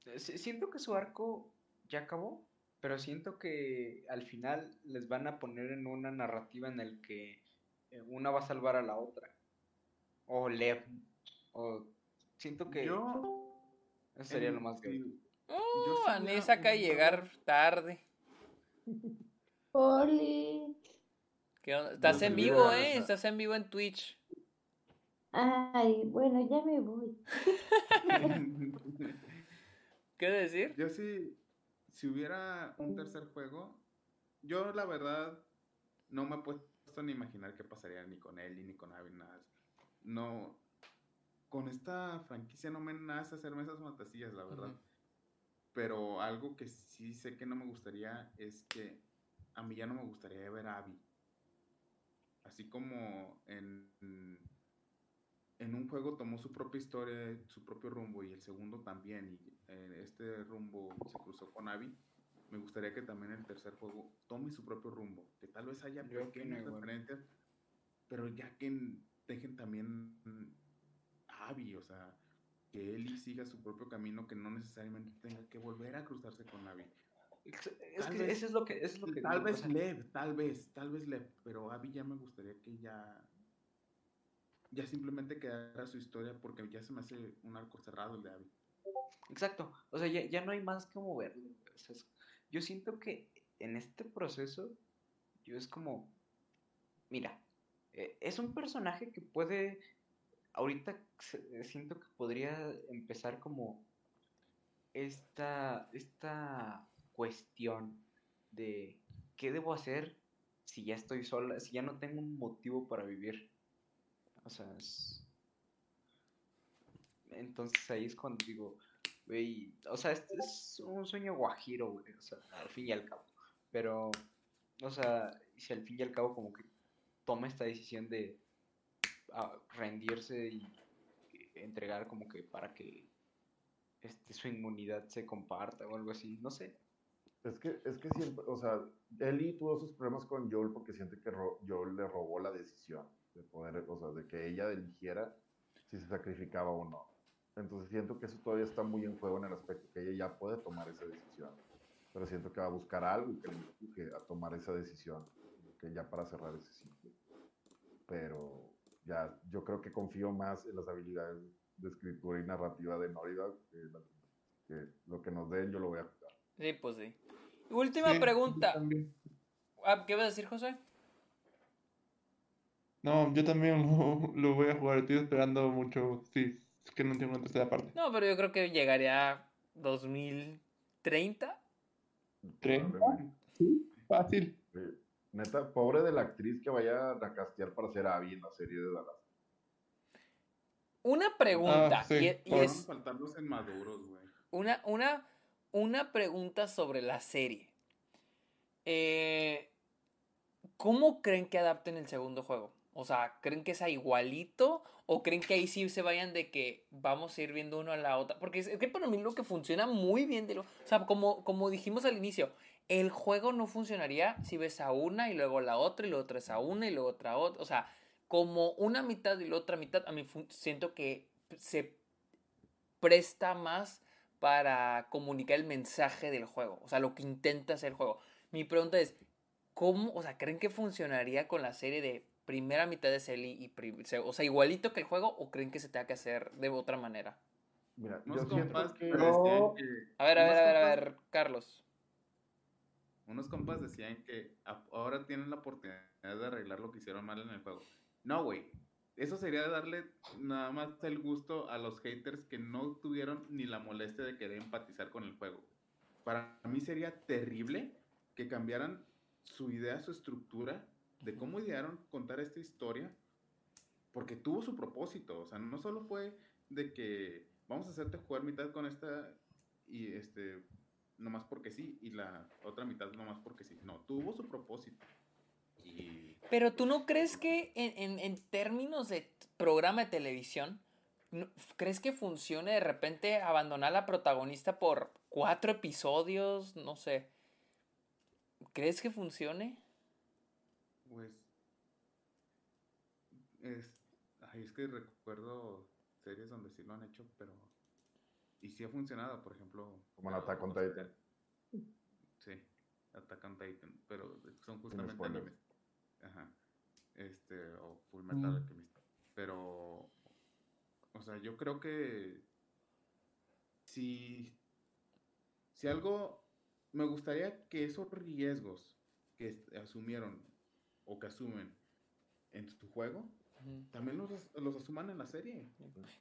Eh, siento que su arco ya acabó, pero siento que al final les van a poner en una narrativa en el que eh, una va a salvar a la otra. O Lev. O siento que yo, eso sería lo más que Oh, Vanessa acaba de llegar tarde. Oli. Estás en vivo, ¿eh? Estás en vivo en Twitch. Ay, bueno, ya me voy. ¿Qué decir? Yo sí, si hubiera un tercer juego, yo la verdad no me he puesto ni imaginar qué pasaría ni con él ni con Abby, nada. No, con esta franquicia no me nace hacerme esas fantasías, la verdad. Pero algo que sí sé que no me gustaría es que a mí ya no me gustaría ver a Abby así como en, en un juego tomó su propia historia, su propio rumbo, y el segundo también, y eh, este rumbo se cruzó con Abby, me gustaría que también el tercer juego tome su propio rumbo, que tal vez haya pequeñas referencias, pero ya que dejen también a Abby, o sea, que Ellie siga su propio camino, que no necesariamente tenga que volver a cruzarse con Abby. Es que eso es lo que es lo que tal vez Lev, tal vez, tal vez Lev, pero Abby ya me gustaría que ya ya simplemente quedara su historia porque ya se me hace un arco cerrado el de Abby. Exacto, o sea, ya, no hay más que moverlo. yo siento que en este proceso, yo es como, mira, eh, es un personaje que puede, ahorita siento que podría empezar como esta, esta cuestión de qué debo hacer si ya estoy sola, si ya no tengo un motivo para vivir. O sea, es... Entonces ahí es cuando digo, güey, o sea, este es un sueño guajiro, güey, o sea, al fin y al cabo. Pero, o sea, si al fin y al cabo como que toma esta decisión de ah, rendirse y entregar como que para que este, su inmunidad se comparta o algo así, no sé. Es que, es que siempre, o sea, Ellie tuvo sus problemas con Joel porque siente que Joel le robó la decisión de poder, o sea, de que ella eligiera si se sacrificaba o no. Entonces siento que eso todavía está muy en juego en el aspecto que ella ya puede tomar esa decisión. Pero siento que va a buscar algo que le empuje a tomar esa decisión, que ya para cerrar ese ciclo. Pero ya, yo creo que confío más en las habilidades de escritura y narrativa de Norida que, lo que nos den yo lo voy a jugar. Sí, pues sí. Última pregunta. Ah, ¿Qué vas a decir, José? No, yo también lo, voy a jugar. Estoy esperando mucho. Sí, que no entiendo la tercera parte. No, pero yo creo que llegaría a 2030. ¿30? Sí, fácil. Neta, pobre de la actriz que vaya a castear para ser Abby en la serie de Dallas. Una pregunta. Ah, y, es, en maduros, güey. Una, una, una pregunta sobre la serie. Eh, ¿Cómo creen que adapten el segundo juego? O sea, ¿creen que sea igualito? ¿O creen que ahí sí se vayan de que vamos a ir viendo uno a la otra? Porque es que para mí lo que funciona muy bien de lo. O sea, como, como dijimos al inicio, el juego no funcionaría si ves a una y luego la otra y luego otra es a una y luego otra otra. O sea, como una mitad y la otra mitad, a mí siento que se presta más para comunicar el mensaje del juego. O sea, lo que intenta hacer el juego. Mi pregunta es, ¿cómo? O sea, ¿creen que funcionaría con la serie de primera mitad de Celi y o sea, igualito que el juego o creen que se tenga que hacer de otra manera? Mira, yo siento que... A ver, a ver, a ver, a ver, Carlos. Unos compas decían que ahora tienen la oportunidad de arreglar lo que hicieron mal en el juego. No, güey. Eso sería darle nada más el gusto a los haters que no tuvieron ni la molestia de querer empatizar con el juego. Para mí sería terrible que cambiaran su idea, su estructura de cómo idearon contar esta historia, porque tuvo su propósito, o sea, no solo fue de que vamos a hacerte jugar mitad con esta y este, nomás porque sí, y la otra mitad nomás porque sí, no, tuvo su propósito. Pero tú no crees que en, en, términos de programa de televisión, ¿crees que funcione de repente abandonar a la protagonista por cuatro episodios? No sé. ¿Crees que funcione? Pues es, es que recuerdo series donde sí lo han hecho, pero y sí ha funcionado, por ejemplo, como el Attack on Titan. Sí, Attack on Titan, pero son justamente animes. Ajá. Este o Full Metal mm. Alchemist. Pero o sea, yo creo que si si algo me gustaría que esos riesgos que asumieron o que asumen en tu juego, también los, los, asuman en la serie.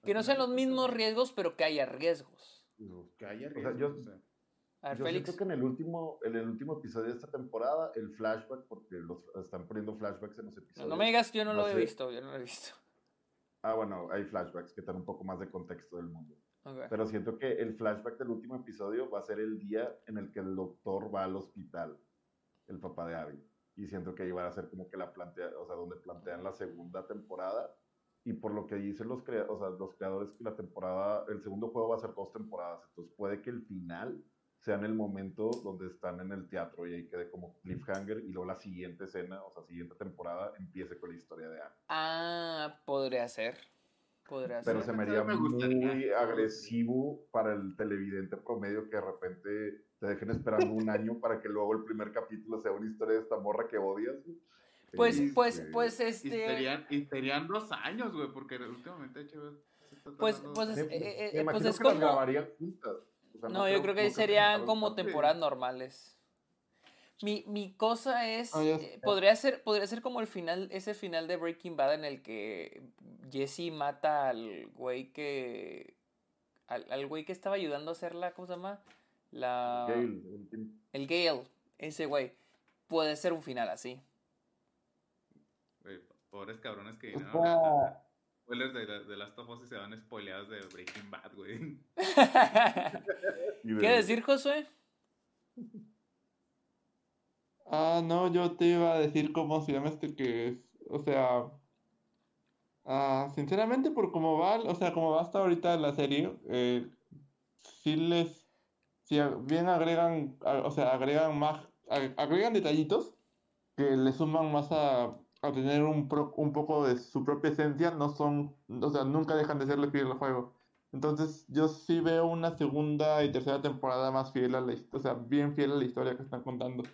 Que no sean los mismos riesgos, pero que haya riesgos. Que haya riesgos. yo, a ver, Félix. siento que en el, último, en el último episodio de esta temporada, el flashback, porque los están poniendo flashbacks en los episodios. No, me digas, yo no, lo he visto, yo no lo he visto. Ah, bueno, hay flashbacks que dan un poco más de contexto del mundo. Pero siento que el flashback del último episodio va a ser el día en el que el doctor va al hospital, el papá de Abby. Y siento que ahí va a ser como que la plantea, o sea, donde plantean la segunda temporada y por lo que dicen los, crea o sea, los creadores que la temporada, el segundo juego va a ser dos temporadas, entonces puede que el final sea en el momento donde están en el teatro y ahí quede como cliffhanger y luego la siguiente escena, o sea, siguiente temporada empiece con la historia de Anne. Ah, podría ser. Podría Pero se me haría muy agresivo para el televidente promedio que de repente te dejen esperando un año para que luego el primer capítulo sea una historia de esta morra que odias. Pues, pues, pues, este. Y serían, dos años, güey, porque últimamente Pues, pues, eh, eh, eh, pues es como. no, yo creo que serían como temporadas normales. Mi, mi cosa es, podría ser, podría ser como el final, ese final de Breaking Bad en el que Jesse mata al güey que, al, al güey que estaba ayudando a hacerla, ¿cómo se llama? La... El Gale, ese güey. Puede ser un final así. pobres cabrones que no, spoilers de, de Last of Us y se van spoileados de Breaking Bad, güey. ¿Qué decir, Josué? Ah, no, yo te iba a decir cómo se llama este que es, o sea, ah, sinceramente por cómo va, o sea, cómo va hasta ahorita la serie, eh, sí les si bien agregan, o sea, agregan más, agregan detallitos que le suman más a, a tener un, un poco de su propia esencia, no son, o sea, nunca dejan de serle fiel al juego. Entonces, yo sí veo una segunda y tercera temporada más fiel a la o sea, bien fiel a la historia que están contando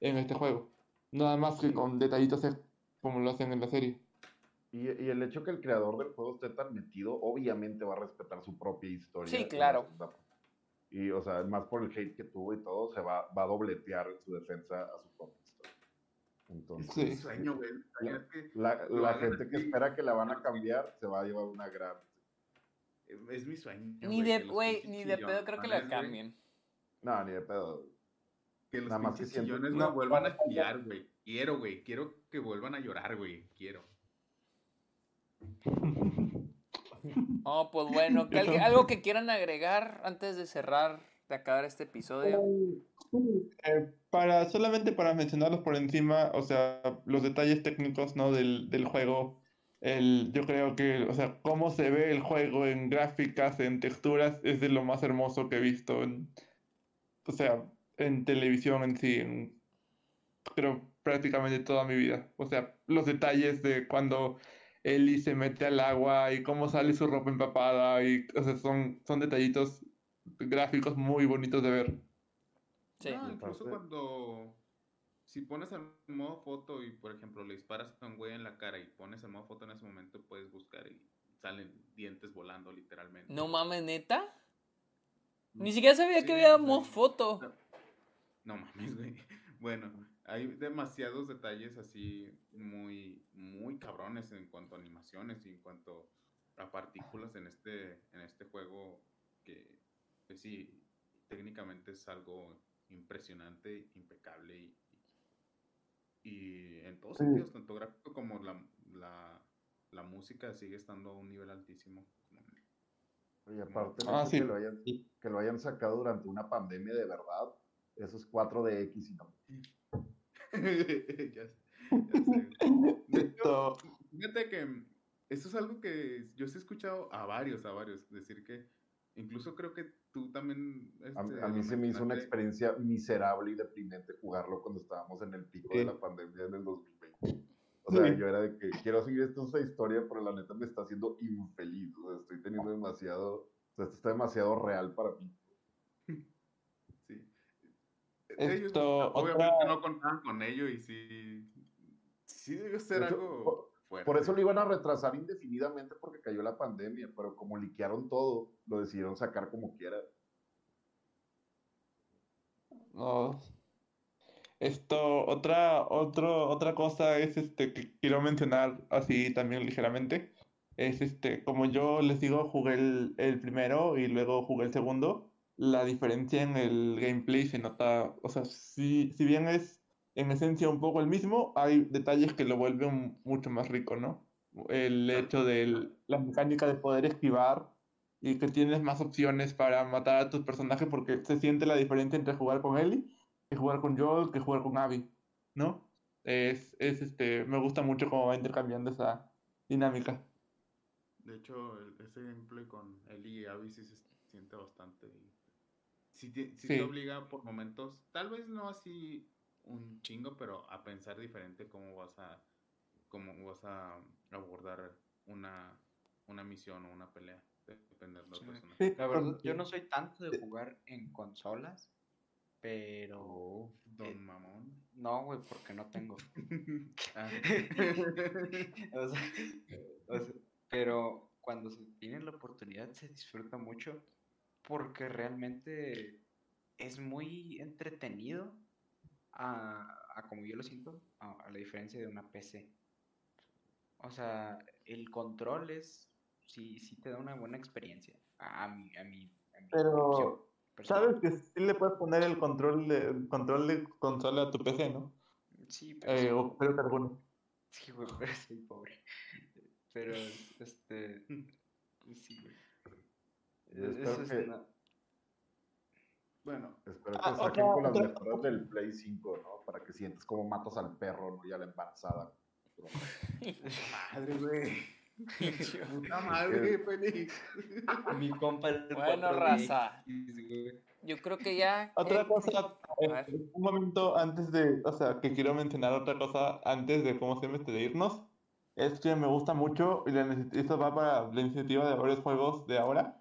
en este juego. Nada más que con detallitos como lo hacen en la serie. Y, y, el hecho que el creador del juego esté tan metido, obviamente va a respetar su propia historia. Sí, claro. Y, o sea, más por el hate que tuvo y todo, se va, va a dobletear su defensa a su propia historia. Entonces, es sueño, güey. La, la, gente que espera que la van a cambiar se va a llevar una gran. Es mi sueño. Ni de, güey, ni de pedo creo que la cambien. No, ni de pedo. Que los Nada sillones no, vuelvan a chillar, güey. Quiero, güey. Quiero que vuelvan a llorar, güey. Quiero. Oh, pues bueno, algo que quieran agregar antes de cerrar, de acabar este episodio. Eh, para, solamente para mencionarlos por encima, o sea, los detalles técnicos, ¿no? Del, del juego. El, yo creo que, o sea, cómo se ve el juego en gráficas, en texturas, es de lo más hermoso que he visto en, o sea, en televisión en sí, en, creo prácticamente toda mi vida. O sea, los detalles de cuando Ellie se mete al agua y cómo sale su ropa empapada y o sea, son, son detallitos gráficos muy bonitos de ver. Sí. incluso cuando si pones el modo foto y por ejemplo le disparas a un güey en la cara y pones el modo foto en ese momento puedes buscar y salen dientes volando literalmente. No mames, neta. Ni siquiera sabía que había modo foto. No, no mames, güey. Bueno, hay demasiados detalles así muy, muy cabrones en cuanto a animaciones y en cuanto a partículas en este, en este juego que, sí, técnicamente es algo impresionante, impecable y, y en todos sentidos, tanto gráfico como la, la, la, música sigue estando a un nivel altísimo. Y aparte ah, que, lo hayan, que lo hayan sacado durante una pandemia de verdad, esos 4DX y no. ya, fíjate que eso es algo que yo sí he escuchado a varios, a varios, decir que incluso creo que tú también... a, este, mí se me hizo una experiencia miserable y deprimente jugarlo cuando estábamos en el pico de la pandemia en el 2020. O sea, yo era de que quiero seguir esta historia, pero la neta me está haciendo infeliz. O sea, estoy teniendo demasiado, o sea, esto está demasiado real para mí. Ellos obviamente no contaban con ello y sí, sí debe ser algo fuerte. Por eso lo iban a retrasar indefinidamente porque cayó la pandemia, pero como liquearon todo, lo decidieron sacar como quiera. No. Esto, otra, otro, otra cosa es este que quiero mencionar así también ligeramente. Es este, como yo les digo, jugué el, el primero y luego jugué el segundo la diferencia en el gameplay se nota, o sea, si, si bien es en esencia un poco el mismo, hay detalles que lo vuelven mucho más rico, ¿no? El hecho de la mecánica de poder esquivar y que tienes más opciones para matar a tus personajes porque se siente la diferencia entre jugar con Ellie que jugar con Joel que jugar con Abby. ¿no? Es, es este, me gusta mucho cómo va intercambiando esa dinámica. De hecho, ese gameplay con Eli y Abby sí se siente bastante. Sí, te, te obliga por momentos, tal vez no así un chingo, pero a pensar diferente cómo vas a, cómo vas a abordar una, una misión o una pelea. Dependiendo de la verdad, yo no soy tanto de jugar en consolas, pero. Oh, don Mamón. No, güey, porque no tengo. Ah. pero cuando se tiene la oportunidad se disfruta mucho porque realmente es muy entretenido a, como yo lo siento, a, la diferencia de una PC. O sea, el control es, sí, sí te da una buena experiencia. A, mí, a mí. Pero, ¿sabes que sí le puedes poner el control de, control de consola a tu PC, no? Sí, pero... Eh, o creo que alguno. Sí, güey, pero soy pobre. Pero, este... Sí, güey. Eso es una... Bueno, espero que ah, saquen con las mejoras del Play 5, ¿no? Para que sientas como matas al perro, ¿no? Y a la embarazada. madre, güey. Puta madre, Félix. Mi compa el Bueno, raza. Yo creo que ya. Otra cosa, eh, un momento antes de. O sea, que quiero mencionar otra cosa antes de cómo se me de irnos. Es que me gusta mucho, y esto va para la iniciativa de varios juegos de ahora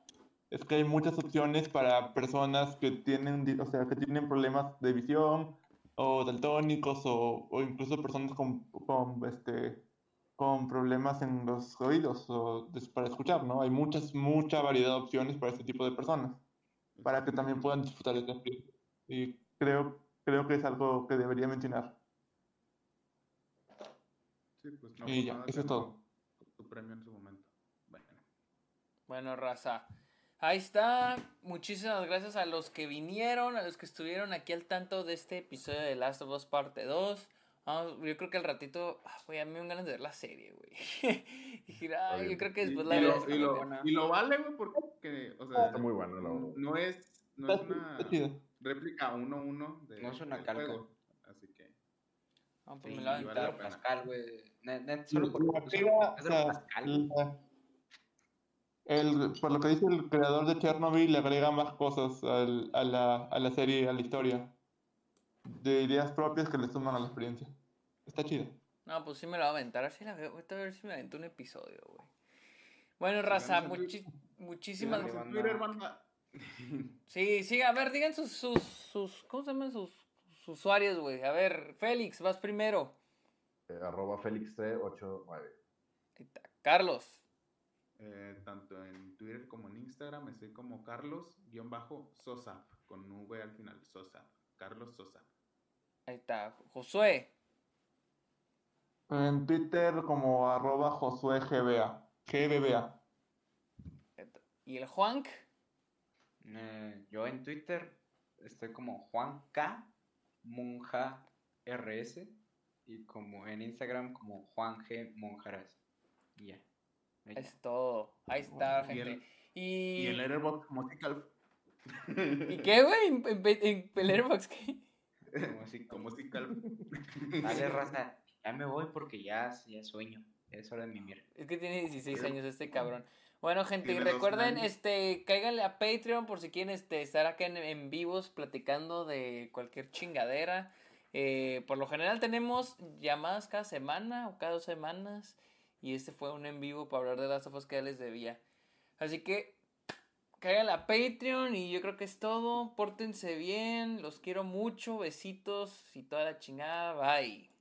es que hay muchas opciones para personas que tienen, o sea, que tienen problemas de visión o daltónicos o, o incluso personas con, con, este, con problemas en los oídos o para escuchar, ¿no? Hay muchas, mucha variedad de opciones para este tipo de personas, para que también puedan disfrutar de este Y creo, creo que es algo que debería mencionar. Sí, pues no, y ya, eso es todo. Tu premio en su momento. Bueno. Bueno, raza. Ahí está. Muchísimas gracias a los que vinieron, a los que estuvieron aquí al tanto de este episodio de Last of Us parte 2. yo creo que al ratito, güey, a mí me ganas de ver la serie, güey. yo creo que después la y, lo, y, lo, y lo vale, güey, porque, o sea, está muy bueno. No es, no es una réplica 1-1 de. No es una calca. así que. No, pues me la voy a Pascal, güey. Solo por Pascal el, por lo que dice el creador de Chernobyl, le agrega más cosas al, a, la, a la serie, a la historia. De ideas propias que le suman a la experiencia. Está chido. No, pues sí me lo voy a aventar. Así la veo. a ver si me avento un episodio, güey. Bueno, raza, muchísimas gracias. Sí, sí, a ver, digan sus, sus, sus ¿cómo se llaman sus, sus usuarios, güey? A ver, Félix, vas primero. Eh, arroba Félix389. Carlos. Eh, tanto en Twitter como en Instagram estoy como Carlos-Sosa, con V al final, Sosa, Carlos Sosa. Ahí está, Josué. En Twitter como arroba Josué GBA, ¿Y el Juan? Eh, yo en Twitter estoy como Juan K. Monja RS y como en Instagram como Juan G. Monjaras. Ya. Es todo. Ahí está, gente. Y, el, Letterboxd Musical. ¿Y qué, güey? ¿En, el Letterboxd qué? Musical. Dale, raza. Ya me voy porque ya, ya sueño. Es hora de mimir. Es que tiene 16 años este cabrón. Bueno, gente, y recuerden, este, cáiganle a Patreon por si quieren este, estar acá en, en vivos platicando de cualquier chingadera. Eh, por lo general tenemos llamadas cada semana o cada dos semanas. Y este fue un en vivo para hablar de las sofas que ya les debía. Así que caigan a Patreon y yo creo que es todo. Pórtense bien, los quiero mucho, besitos y toda la chingada. Bye.